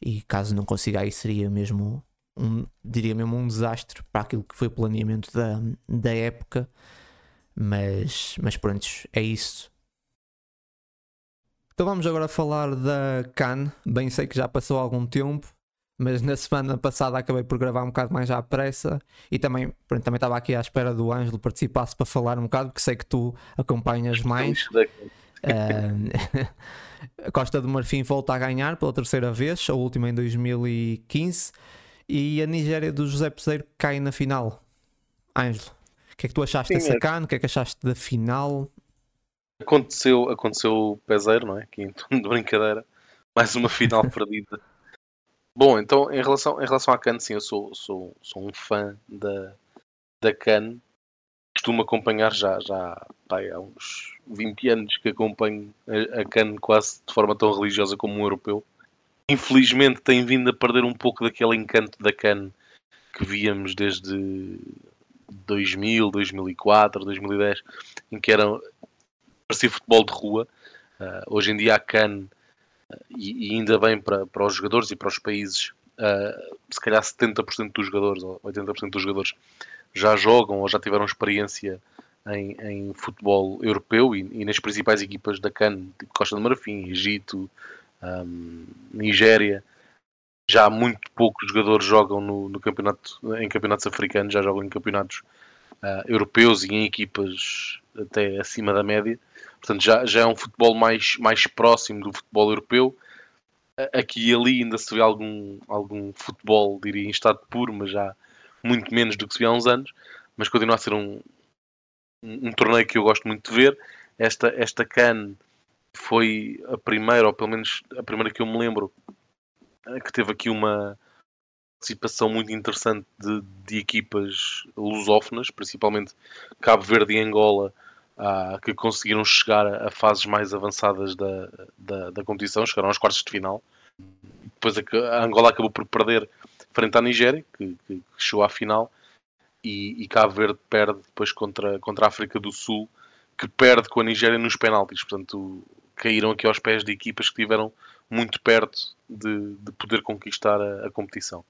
E caso não consiga, aí seria mesmo um, diria mesmo um desastre para aquilo que foi o planeamento da, da época. Mas, mas pronto, é isso. Então vamos agora falar da Cannes. Bem sei que já passou algum tempo, mas na semana passada acabei por gravar um bocado mais à pressa e também, pronto, também estava aqui à espera do Ângelo participasse para falar um bocado, porque sei que tu acompanhas mais. Uh, a Costa do Marfim volta a ganhar pela terceira vez, a última em 2015, e a Nigéria do José Peseiro cai na final. Ângelo, o que é que tu achaste Sim, dessa é. O que é que achaste da final? Aconteceu, aconteceu o peseiro, não é? Aqui em tom de brincadeira. Mais uma final perdida. Bom, então em relação, em relação à CAN, sim, eu sou, sou, sou um fã da, da CAN. Costumo acompanhar já, já há uns 20 anos que acompanho a, a CAN quase de forma tão religiosa como um europeu. Infelizmente tem vindo a perder um pouco daquele encanto da CAN que víamos desde 2000, 2004, 2010, em que era parecia futebol de rua. Uh, hoje em dia a CAN, uh, e, e, ainda bem para, para os jogadores e para os países, uh, se calhar 70% dos jogadores ou 80% dos jogadores já jogam ou já tiveram experiência em, em futebol europeu e, e, nas principais equipas da CAN, tipo Costa do Marfim, Egito, um, Nigéria. Já muito poucos jogadores jogam no, no, campeonato, em campeonatos africanos, já jogam em campeonatos europeus e em equipas até acima da média. Portanto, já, já é um futebol mais, mais próximo do futebol europeu. Aqui e ali ainda se vê algum, algum futebol, diria, em estado puro, mas já muito menos do que se vê há uns anos. Mas continua a ser um, um, um torneio que eu gosto muito de ver. Esta, esta CAN foi a primeira, ou pelo menos a primeira que eu me lembro, que teve aqui uma participação muito interessante de, de equipas lusófonas, principalmente Cabo Verde e Angola, ah, que conseguiram chegar a, fases mais avançadas da, da, da, competição, chegaram aos quartos de final. Depois a, a Angola acabou por perder frente à Nigéria, que, que chegou à final, e, e, Cabo Verde perde depois contra, contra a África do Sul, que perde com a Nigéria nos penaltis. Portanto, caíram aqui aos pés de equipas que estiveram muito perto de, de poder conquistar a, a competição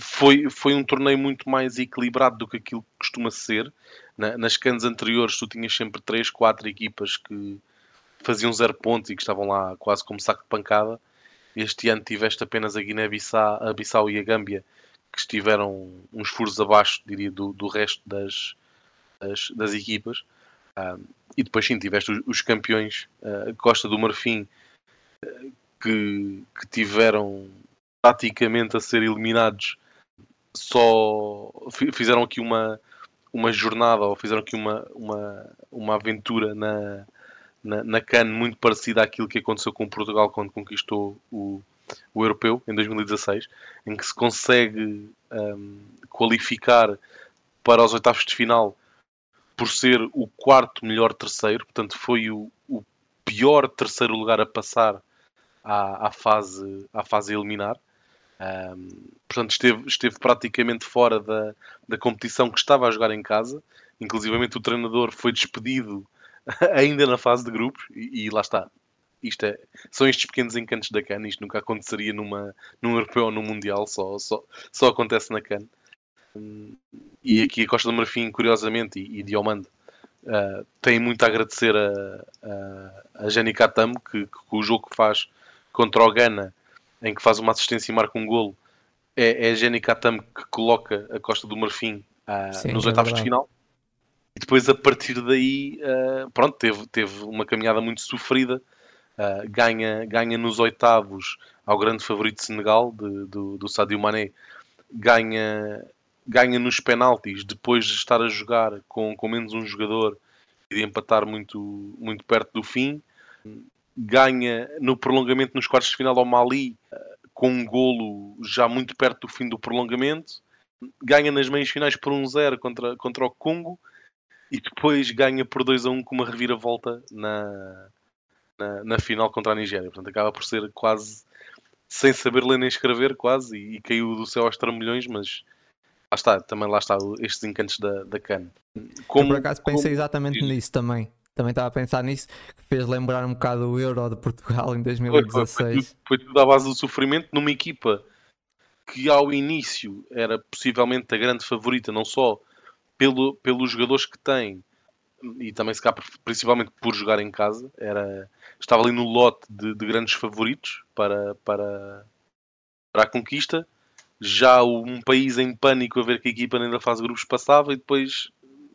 foi, foi um torneio muito mais equilibrado do que aquilo que costuma ser. Na, nas cans anteriores, tu tinhas sempre 3, 4 equipas que faziam zero pontos e que estavam lá quase como saco de pancada. Este ano tiveste apenas a Guiné-Bissau Bissau e a Gâmbia, que estiveram uns furos abaixo, diria, do, do resto das, das, das equipas. Um, e depois sim, tiveste os, os campeões uh, Costa do Marfim, uh, que, que tiveram praticamente a ser eliminados só fizeram aqui uma, uma jornada ou fizeram aqui uma, uma, uma aventura na, na, na CAN muito parecida àquilo que aconteceu com Portugal quando conquistou o, o europeu em 2016, em que se consegue um, qualificar para os oitavos de final por ser o quarto melhor terceiro, portanto foi o, o pior terceiro lugar a passar à, à, fase, à fase eliminar. Um, portanto, esteve, esteve praticamente fora da, da competição que estava a jogar em casa. Inclusivamente o treinador foi despedido ainda na fase de grupos e, e lá está. Isto é, são estes pequenos encantos da CAN. Isto nunca aconteceria numa, num europeu ou num mundial, só, só, só acontece na CAN. E aqui a Costa do Marfim, curiosamente, e, e Diomande, uh, tem muito a agradecer a, a, a Jani Katam, que, que, o jogo que faz contra o Ghana em que faz uma assistência e marca um golo, é, é a Jenny Katam que coloca a Costa do Marfim uh, Sim, nos é oitavos de final. E depois, a partir daí, uh, pronto, teve, teve uma caminhada muito sofrida. Uh, ganha, ganha nos oitavos ao grande favorito Senegal, de, do, do Sadio Mané. Ganha, ganha nos penaltis, depois de estar a jogar com, com menos um jogador e de empatar muito, muito perto do fim ganha no prolongamento nos quartos de final ao Mali com um golo já muito perto do fim do prolongamento, ganha nas meias finais por 1-0 contra, contra o Congo e depois ganha por 2-1 com uma reviravolta na, na, na, final contra a Nigéria. Portanto, acaba por ser quase sem saber ler nem escrever, quase, e, e caiu do céu aos trambolhões, mas lá está, também lá está estes encantos da, da CAN. Como, Eu por acaso pensei como... exatamente nisso também também estava a pensar nisso, que fez lembrar um bocado o Euro de Portugal em 2016. Foi, foi, foi tudo à base do sofrimento numa equipa que ao início era possivelmente a grande favorita, não só pelo, pelos jogadores que tem, e também se cá principalmente por jogar em casa, era, estava ali no lote de, de grandes favoritos para, para, para a conquista. Já um país em pânico a ver que a equipa ainda faz grupos passava e depois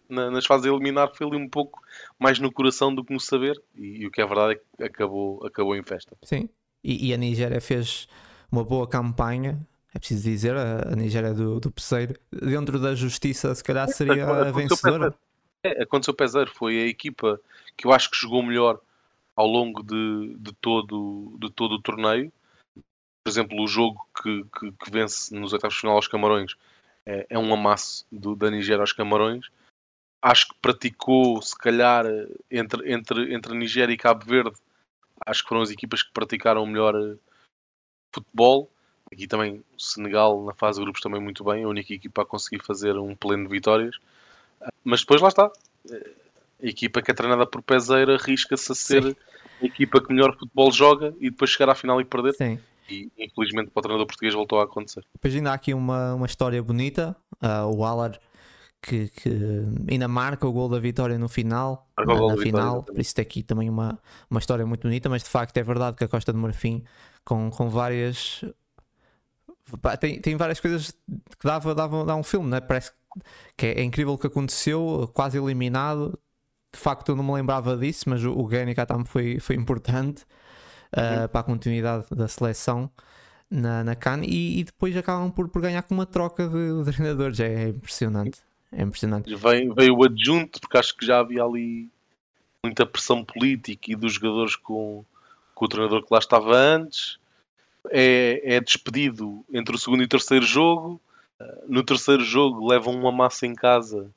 na, nas fases a eliminar foi ali um pouco mais no coração do que no saber, e, e o que é verdade é que acabou, acabou em festa. Sim, e, e a Nigéria fez uma boa campanha, é preciso dizer, a, Nigéria do, do Pesseiro, dentro da justiça, se calhar seria a vencedora. É, aconteceu o Peseiro, foi a equipa que eu acho que jogou melhor ao longo de, de, todo, de todo o torneio. Por exemplo, o jogo que, que, que vence nos oitavos de final aos Camarões é, é um amasso do, da Nigéria aos Camarões. Acho que praticou, se calhar, entre, entre, entre a Nigéria e Cabo Verde, acho que foram as equipas que praticaram melhor eh, futebol. Aqui também o Senegal, na fase de grupos, também muito bem, a única equipa a conseguir fazer um pleno de vitórias. Mas depois lá está. A equipa que é treinada por Peseira arrisca-se a ser Sim. a equipa que melhor futebol joga e depois chegar à final e perder. Sim. E infelizmente para o treinador português voltou a acontecer. Depois ainda há aqui uma, uma história bonita. Uh, o Waller que, que, ainda marca o gol da vitória no final, na, na final, por isso tem aqui também uma, uma história muito bonita, mas de facto é verdade que a Costa de Marfim, com, com várias tem, tem várias coisas que dava, dava, dava um filme, né? parece que é, é, incrível o que aconteceu, quase eliminado. De facto, eu não me lembrava disso, mas o, o Gani Katam foi, foi importante uh, para a continuidade da seleção na, na CAN e, e, depois acabam por, por ganhar com uma troca de, de treinadores. É, é impressionante. É impressionante. Vem, veio o adjunto, porque acho que já havia ali muita pressão política e dos jogadores com, com o treinador que lá estava antes é, é despedido entre o segundo e o terceiro jogo. Uh, no terceiro jogo levam uma massa em casa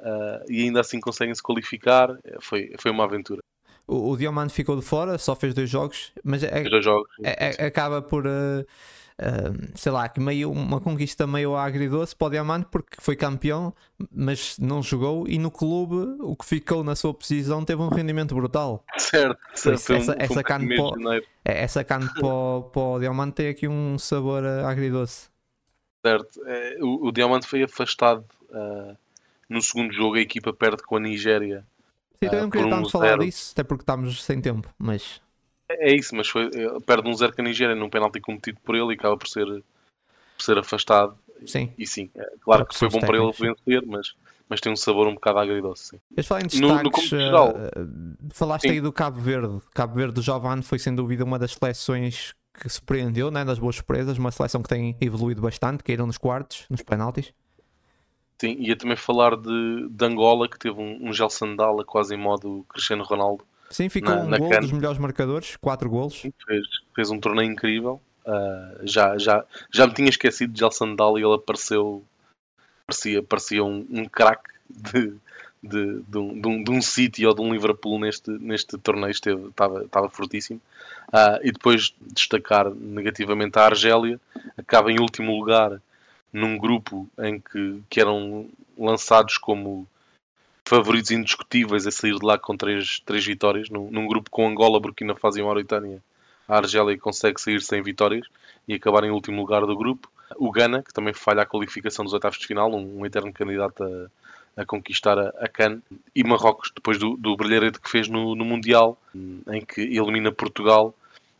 uh, e ainda assim conseguem se qualificar. É, foi, foi uma aventura. O, o Diamante ficou de fora, só fez dois jogos, mas é, dois jogos, é, é, acaba por. Uh, sei lá, que meio, uma conquista meio agridoce para o Diamante porque foi campeão, mas não jogou e no clube o que ficou na sua posição teve um rendimento brutal. Certo, certo. essa, um, essa, para, é, essa carne para, o Diamante tem aqui um sabor agridoce. Certo, é, o, o, Diamante foi afastado uh, no segundo jogo, a equipa perde com a Nigéria. Sim, então eu não queria um falar disso, até porque estamos sem tempo, mas é isso, mas foi, eh, perde um zero com a Nigéria num penalti cometido por ele e acaba por ser, por ser afastado. Sim. E, sim, é, claro que foi bom para ele vencer, mas, mas tem um sabor um bocado agridoce. Mas falando em destaques, no, no geral, uh, falaste sim. aí do Cabo Verde. Cabo Verde do Jovane foi sem dúvida uma das seleções que surpreendeu, né, das boas surpresas, uma seleção que tem evoluído bastante, caíram nos quartos, nos penaltis. Sim, ia também falar de, de Angola, que teve um, um gel sandala quase em modo Cristiano Ronaldo Sim, ficou na, um na gol dos melhores marcadores, 4 golos. Fez, fez um torneio incrível. Uh, já, já, já me tinha esquecido de Gelson Dal e ele apareceu, parecia, parecia um, um craque de, de, de, um, de, um, de um City ou de um Liverpool neste, neste torneio, esteve, estava, estava fortíssimo. Uh, e depois destacar negativamente a Argélia, acaba em último lugar num grupo em que, que eram lançados como favoritos indiscutíveis a sair de lá com três, três vitórias, num, num grupo com Angola, Burkina Faso e Mauritânia. A Argélia consegue sair sem vitórias e acabar em último lugar do grupo. O Ghana, que também falha a qualificação dos oitavos de final, um, um eterno candidato a, a conquistar a, a CAN. E Marrocos, depois do, do brilharete que fez no, no Mundial, em que elimina Portugal,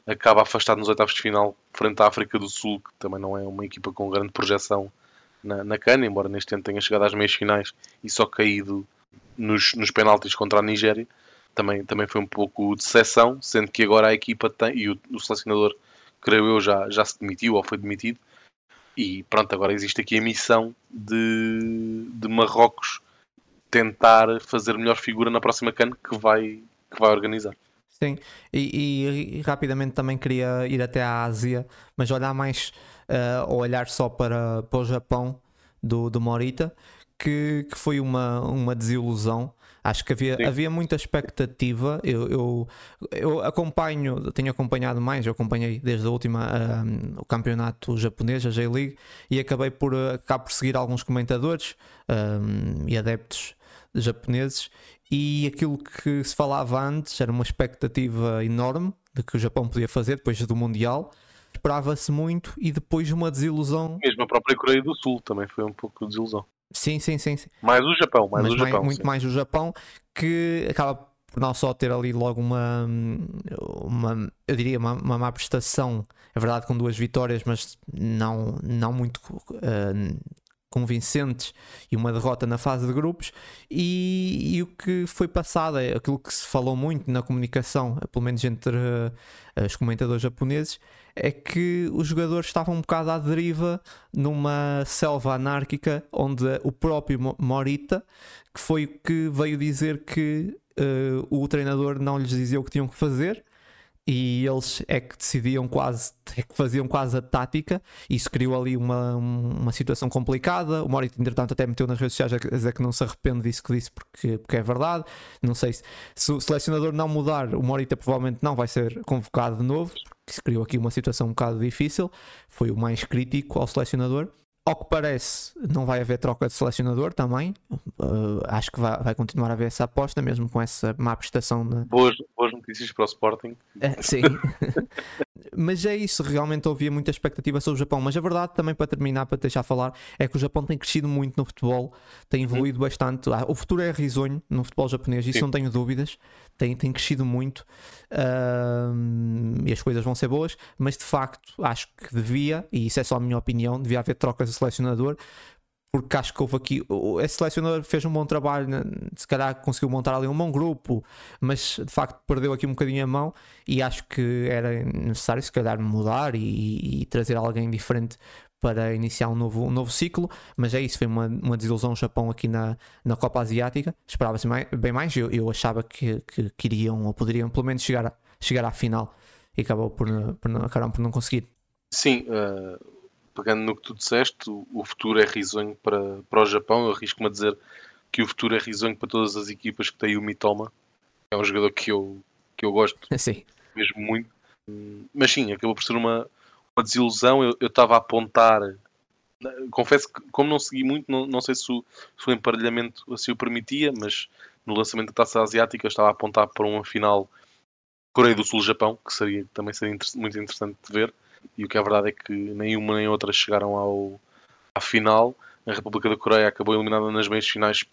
acaba afastado nos oitavos de final frente à África do Sul, que também não é uma equipa com grande projeção na, na embora neste ano tenha chegado às meias finais e só caído nos, nos penaltis contra a Nigéria também, também foi um pouco de exceção, sendo que agora a equipa tem, e o, o selecionador, creio eu, já, já se demitiu ou foi demitido, e pronto, agora existe aqui a missão de, de Marrocos tentar fazer melhor figura na próxima CAN que vai, que vai organizar. Sim, e, e, e, rapidamente também queria ir até à Ásia, mas olhar mais, uh, ou olhar só para, para o Japão do, do Morita, que, que foi uma, uma desilusão. Acho que havia, havia muita expectativa. Eu, eu, eu, acompanho, tenho acompanhado mais, eu acompanhei desde a última um, o campeonato japonês, a J-League, e acabei por, acabo por seguir alguns comentadores um, e adeptos japoneses. E aquilo que se falava antes era uma expectativa enorme de que o Japão podia fazer depois do Mundial. Esperava-se muito e depois uma desilusão. Mesmo a própria Coreia do Sul também foi um pouco de desilusão. Sim, sim, sim, sim. Mais o Japão, mais Mas o Japão. muito sim. mais o Japão, que acaba por não só ter ali logo uma, uma eu diria, uma, uma má prestação, é verdade, com duas vitórias, mas não, não muito uh, convincentes e uma derrota na fase de grupos. E, e, o que foi passado, é aquilo que se falou muito na comunicação, pelo menos entre uh, os comentadores japoneses, é que os jogadores estavam um bocado à deriva numa selva anárquica onde o próprio Morita, que foi o que veio dizer que uh, o treinador não lhes dizia o que tinham que fazer e eles é que decidiam quase, é que faziam quase a tática. Isso criou ali uma, uma situação complicada. O Morita, entretanto, até meteu nas redes sociais a dizer que não se arrepende disso que disse porque, porque é verdade. Não sei se, se o selecionador não mudar, o Morita provavelmente não vai ser convocado de novo. Isso criou aqui uma situação um bocado difícil. Foi o mais crítico ao selecionador. Ao que parece, não vai haver troca de selecionador também. Uh, acho que vai, vai, continuar a haver essa aposta, mesmo com essa má prestação. Na... Boas, boas notícias para o Sporting. É, sim. mas é isso, realmente havia muita expectativa sobre o Japão. Mas a verdade, também para terminar, para deixar falar, é que o Japão tem crescido muito no futebol, tem evoluído bastante. Ah, o futuro é risonho no futebol japonês, isso Sim. não tenho dúvidas. Tem, tem crescido muito uh, e as coisas vão ser boas. Mas de facto, acho que devia, e isso é só a minha opinião, devia haver trocas selecionador porque acho que houve aqui. Esse selecionador fez um bom trabalho, né? se calhar conseguiu montar ali um bom grupo, mas de facto perdeu aqui um bocadinho a mão e acho que era necessário, se calhar, mudar e, e trazer alguém diferente para iniciar um novo, um novo ciclo. Mas é isso, foi uma, uma desilusão o Japão aqui na, na Copa Asiática. Esperava-se bem mais, eu, eu achava que, que, ou poderiam pelo menos chegar, chegar à final e acabou por, por, acabaram por não conseguir. Sim, uh pegando no que tu disseste, o futuro é risonho para, para o Japão. Eu arrisco-me a dizer que o futuro é risonho para todas as equipas que têm o Mitoma. É um jogador que eu, que eu gosto sim. mesmo muito. Mas sim, acabou por ser uma, uma desilusão. Eu estava a apontar. Confesso que, como não segui muito, não, não sei se o, se o emparelhamento assim o permitia, mas no lançamento da taça asiática eu estava a apontar para uma final Coreia do Sul-Japão, que seria, também seria inter muito interessante de ver e o que é verdade é que nem uma nem outra chegaram ao, à final. A República da Coreia acabou eliminada nas meias finais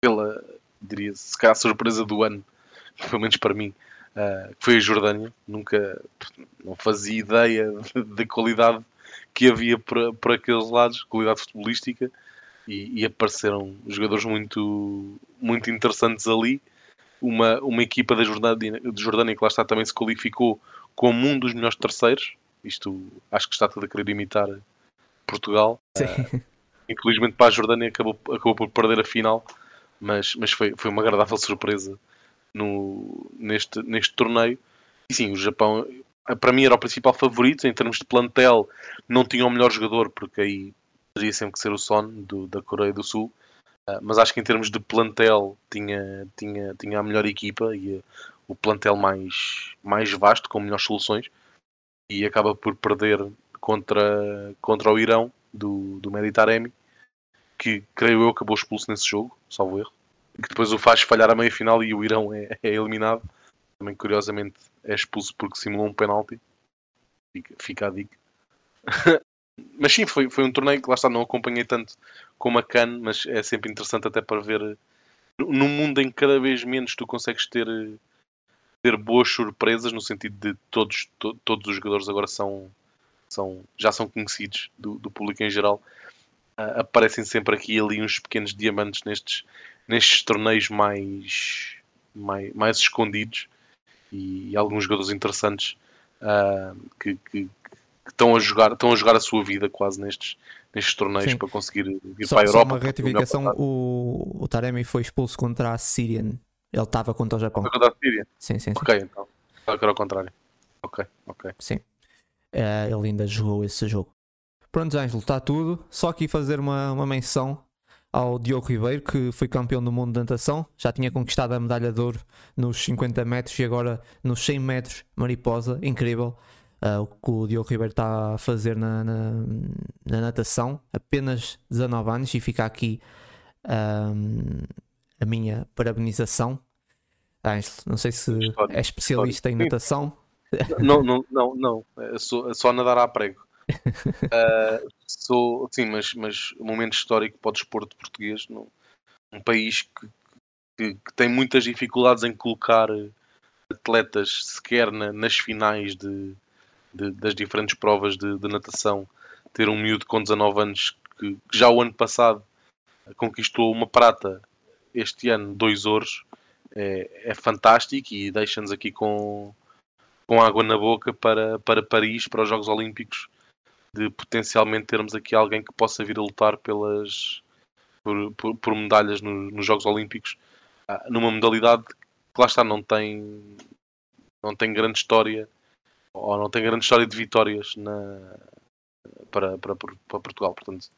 pela, diria se calhar, surpresa do ano, pelo menos para mim, uh, que foi a Jordânia. Nunca, não fazia ideia da qualidade que havia por, por aqueles lados, qualidade futebolística, e, e, apareceram jogadores muito, muito interessantes ali. Uma, uma equipa da Jordânia, de Jordânia que lá está também se qualificou como um dos melhores terceiros, isto acho que está tudo a querer imitar Portugal. Uh, infelizmente para a Jordânia acabou, acabou por perder a final, mas, mas foi, foi uma agradável surpresa no, neste, neste torneio. E sim, o Japão para mim era o principal favorito em termos de plantel. Não tinha o melhor jogador, porque aí teria sempre que ser o Son do, da Coreia do Sul. Uh, mas acho que em termos de plantel tinha, tinha, tinha a melhor equipa e uh, o plantel mais, mais vasto, com melhores soluções e acaba por perder contra, contra o Irão do, do Meditaremi, que creio eu acabou expulso nesse jogo, salvo erro, que depois o faz falhar a meia final e o Irão é, é eliminado. Também curiosamente é expulso porque simulou um penalti. Fica, fica a dica. mas sim, foi, foi um torneio que lá está, não acompanhei tanto como a Cannes, mas é sempre interessante até para ver num mundo em que cada vez menos tu consegues ter ter boas surpresas no sentido de todos, to, todos os jogadores agora são, são já são conhecidos do, do público em geral. Uh, aparecem sempre aqui e ali uns pequenos diamantes nestes, nestes torneios mais, mais, mais escondidos e, e alguns jogadores interessantes uh, que, que, que, estão, a jogar, estão a jogar a sua vida quase nestes, nestes torneios Sim. para conseguir vir só, para a Europa. Só uma retificação: o, o Taremi foi expulso contra a Syrian ele estava contra o Japão. Contra a Síria? Sim, sim, sim. Ok, então. Estava era ao contrário. Ok, ok. Sim. Uh, ele ainda jogou esse jogo. Pronto, Ângelo, está tudo. Só aqui fazer uma, uma menção ao Diogo Ribeiro, que foi campeão do mundo de natação. Já tinha conquistado a medalha de ouro nos 50 metros e agora nos 100 metros, mariposa. Incrível. Uh, o que o Diogo Ribeiro está a fazer na, na, na, natação. Apenas 19 anos e fica aqui. Um, a minha parabenização. Ângelo, não sei se história, é especialista história. em natação. Não, não, não, não. É só, só nadar a prego. uh, sou, sim, mas, mas um momento histórico para o desporto português, num, um país que, que, que, tem muitas dificuldades em colocar atletas sequer na, nas finais de, de, das diferentes provas de, de, natação. Ter um miúdo com 19 anos que, que já o ano passado conquistou uma prata, este ano dois ouros, é, é fantástico e deixa-nos aqui com, com água na boca para, para Paris, para os Jogos Olímpicos, de potencialmente termos aqui alguém que possa vir a lutar pelas por, por, por medalhas no, nos Jogos Olímpicos, ah, numa modalidade que lá está, não tem não tem grande história ou não tem grande história de vitórias na, para, para, para Portugal. Portanto,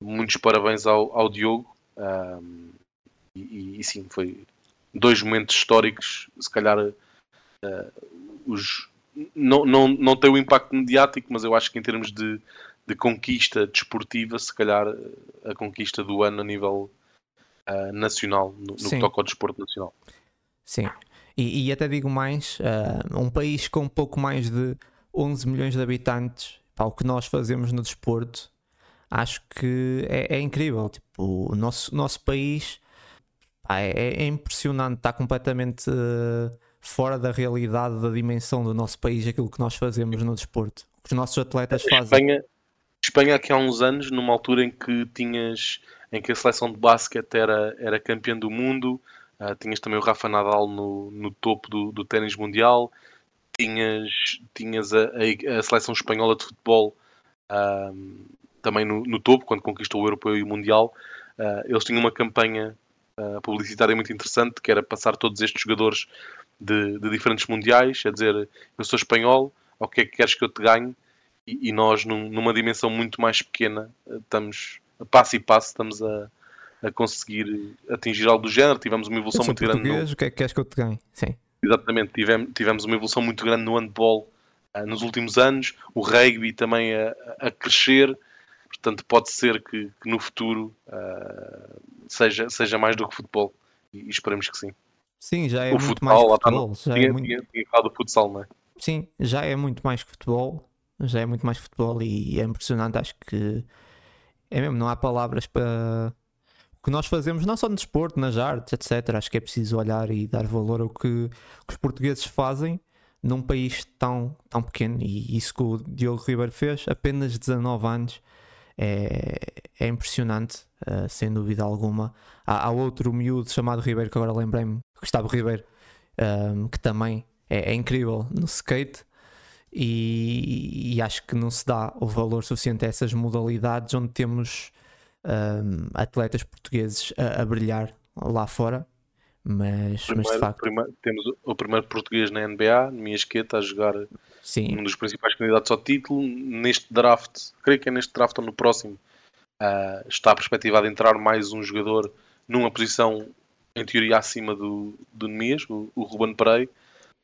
muitos parabéns ao, ao Diogo. Um, e, e, sim, foi dois momentos históricos. Se calhar uh, os, não, não, não tem o impacto mediático, mas eu acho que em termos de, de conquista desportiva, se calhar a conquista do ano a nível uh, nacional, no, no que toca ao desporto nacional. Sim, e, e até digo mais: uh, um país com pouco mais de 11 milhões de habitantes, para o que nós fazemos no desporto, acho que é, é incrível. Tipo, o nosso, nosso país é, é, impressionante, está completamente uh, fora da realidade, da dimensão do nosso país, aquilo que nós fazemos no desporto. O que os nossos atletas fazem. Espanha, Espanha aqui há uns anos, numa altura em que tinhas em que a seleção de basquete era, era campeã do mundo, uh, tinhas também o Rafa Nadal no, no topo do, do ténis mundial, tinhas, tinhas a, a, a, seleção espanhola de futebol uh, também no, no, topo, quando conquistou o europeu e o mundial. Uh, eles tinham uma campanha uh, publicitária muito interessante, que era passar todos estes jogadores de, de, diferentes mundiais, a dizer eu sou espanhol, o que é que queres que eu te ganhe? E, e nós, num, numa dimensão muito mais pequena, estamos a passo e passo, estamos a, a conseguir atingir algo do género. Tivemos uma evolução muito grande. No... O que é que queres que eu te ganhe? Sim. Exatamente, tivemos, tivemos uma evolução muito grande no handball uh, nos últimos anos, o rugby também a, a crescer, portanto pode ser que, que no futuro uh, seja, seja mais do que futebol e, e esperemos que sim. Sim, já é o muito futsal, mais que futebol. Tá, já tinha, é muito... tinha, tinha falado do futsal, não é? Sim, já é muito mais que futebol, já é muito mais que futebol e é impressionante, acho que é mesmo, não há palavras para que nós fazemos, não só no desporto, nas artes, etc. Acho que é preciso olhar e dar valor ao que, que os portugueses fazem num país tão, tão pequeno. E isso que o Diogo Ribeiro fez, apenas 19 anos, é, é impressionante, uh, sem dúvida alguma. Há, há, outro miúdo chamado Ribeiro, que agora lembrei-me, Gustavo Ribeiro, um, que também é, é, incrível no skate. E, e, acho que não se dá o valor suficiente a essas modalidades onde temos um, atletas portugueses a, a, brilhar lá fora. Mas, primeiro, mas de facto. Primeiro, temos o primeiro português na NBA, Miasqueta, a jogar Sim. um dos principais candidatos ao título. Neste draft, creio que é neste draft ou no próximo, uh, está a perspectiva de entrar mais um jogador numa posição em teoria acima do, do Nemias, o, o Ruben Pereira.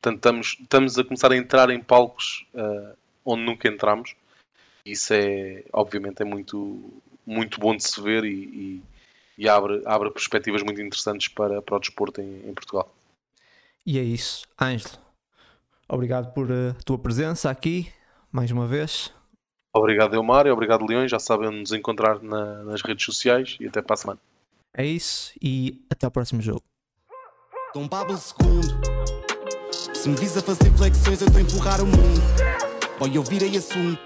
Portanto, estamos, estamos a começar a entrar em palcos uh, onde nunca entramos. Isso é, obviamente, é muito, muito bom de se ver e, e, e abre, abre perspectivas muito interessantes para, para o desporto em, em Portugal. E é isso, Ângelo. Obrigado por a tua presença aqui, mais uma vez. Obrigado, Elmar, e obrigado, Leões. Já sabem nos encontrar na, nas redes sociais e até para a semana. É isso e até ao próximo jogo. Dom Pablo II, se me vis a fazer flexões, eu estou a empurrar o mundo. Ou eu virei assunto.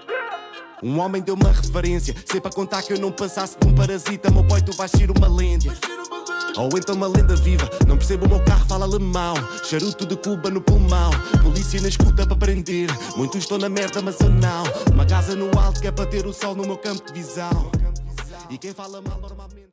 Um homem deu uma referência. Sei para contar que eu não passasse de um parasita. Meu boy, tu vais ser uma lenda. Ou então uma lenda viva. Não percebo o meu carro, fala alemão. Charuto de Cuba no pulmão. Polícia na escuta para prender. Muitos estão na merda, mas eu não. Uma casa no alto que é para ter o sol no meu campo de visão. E quem fala mal normalmente.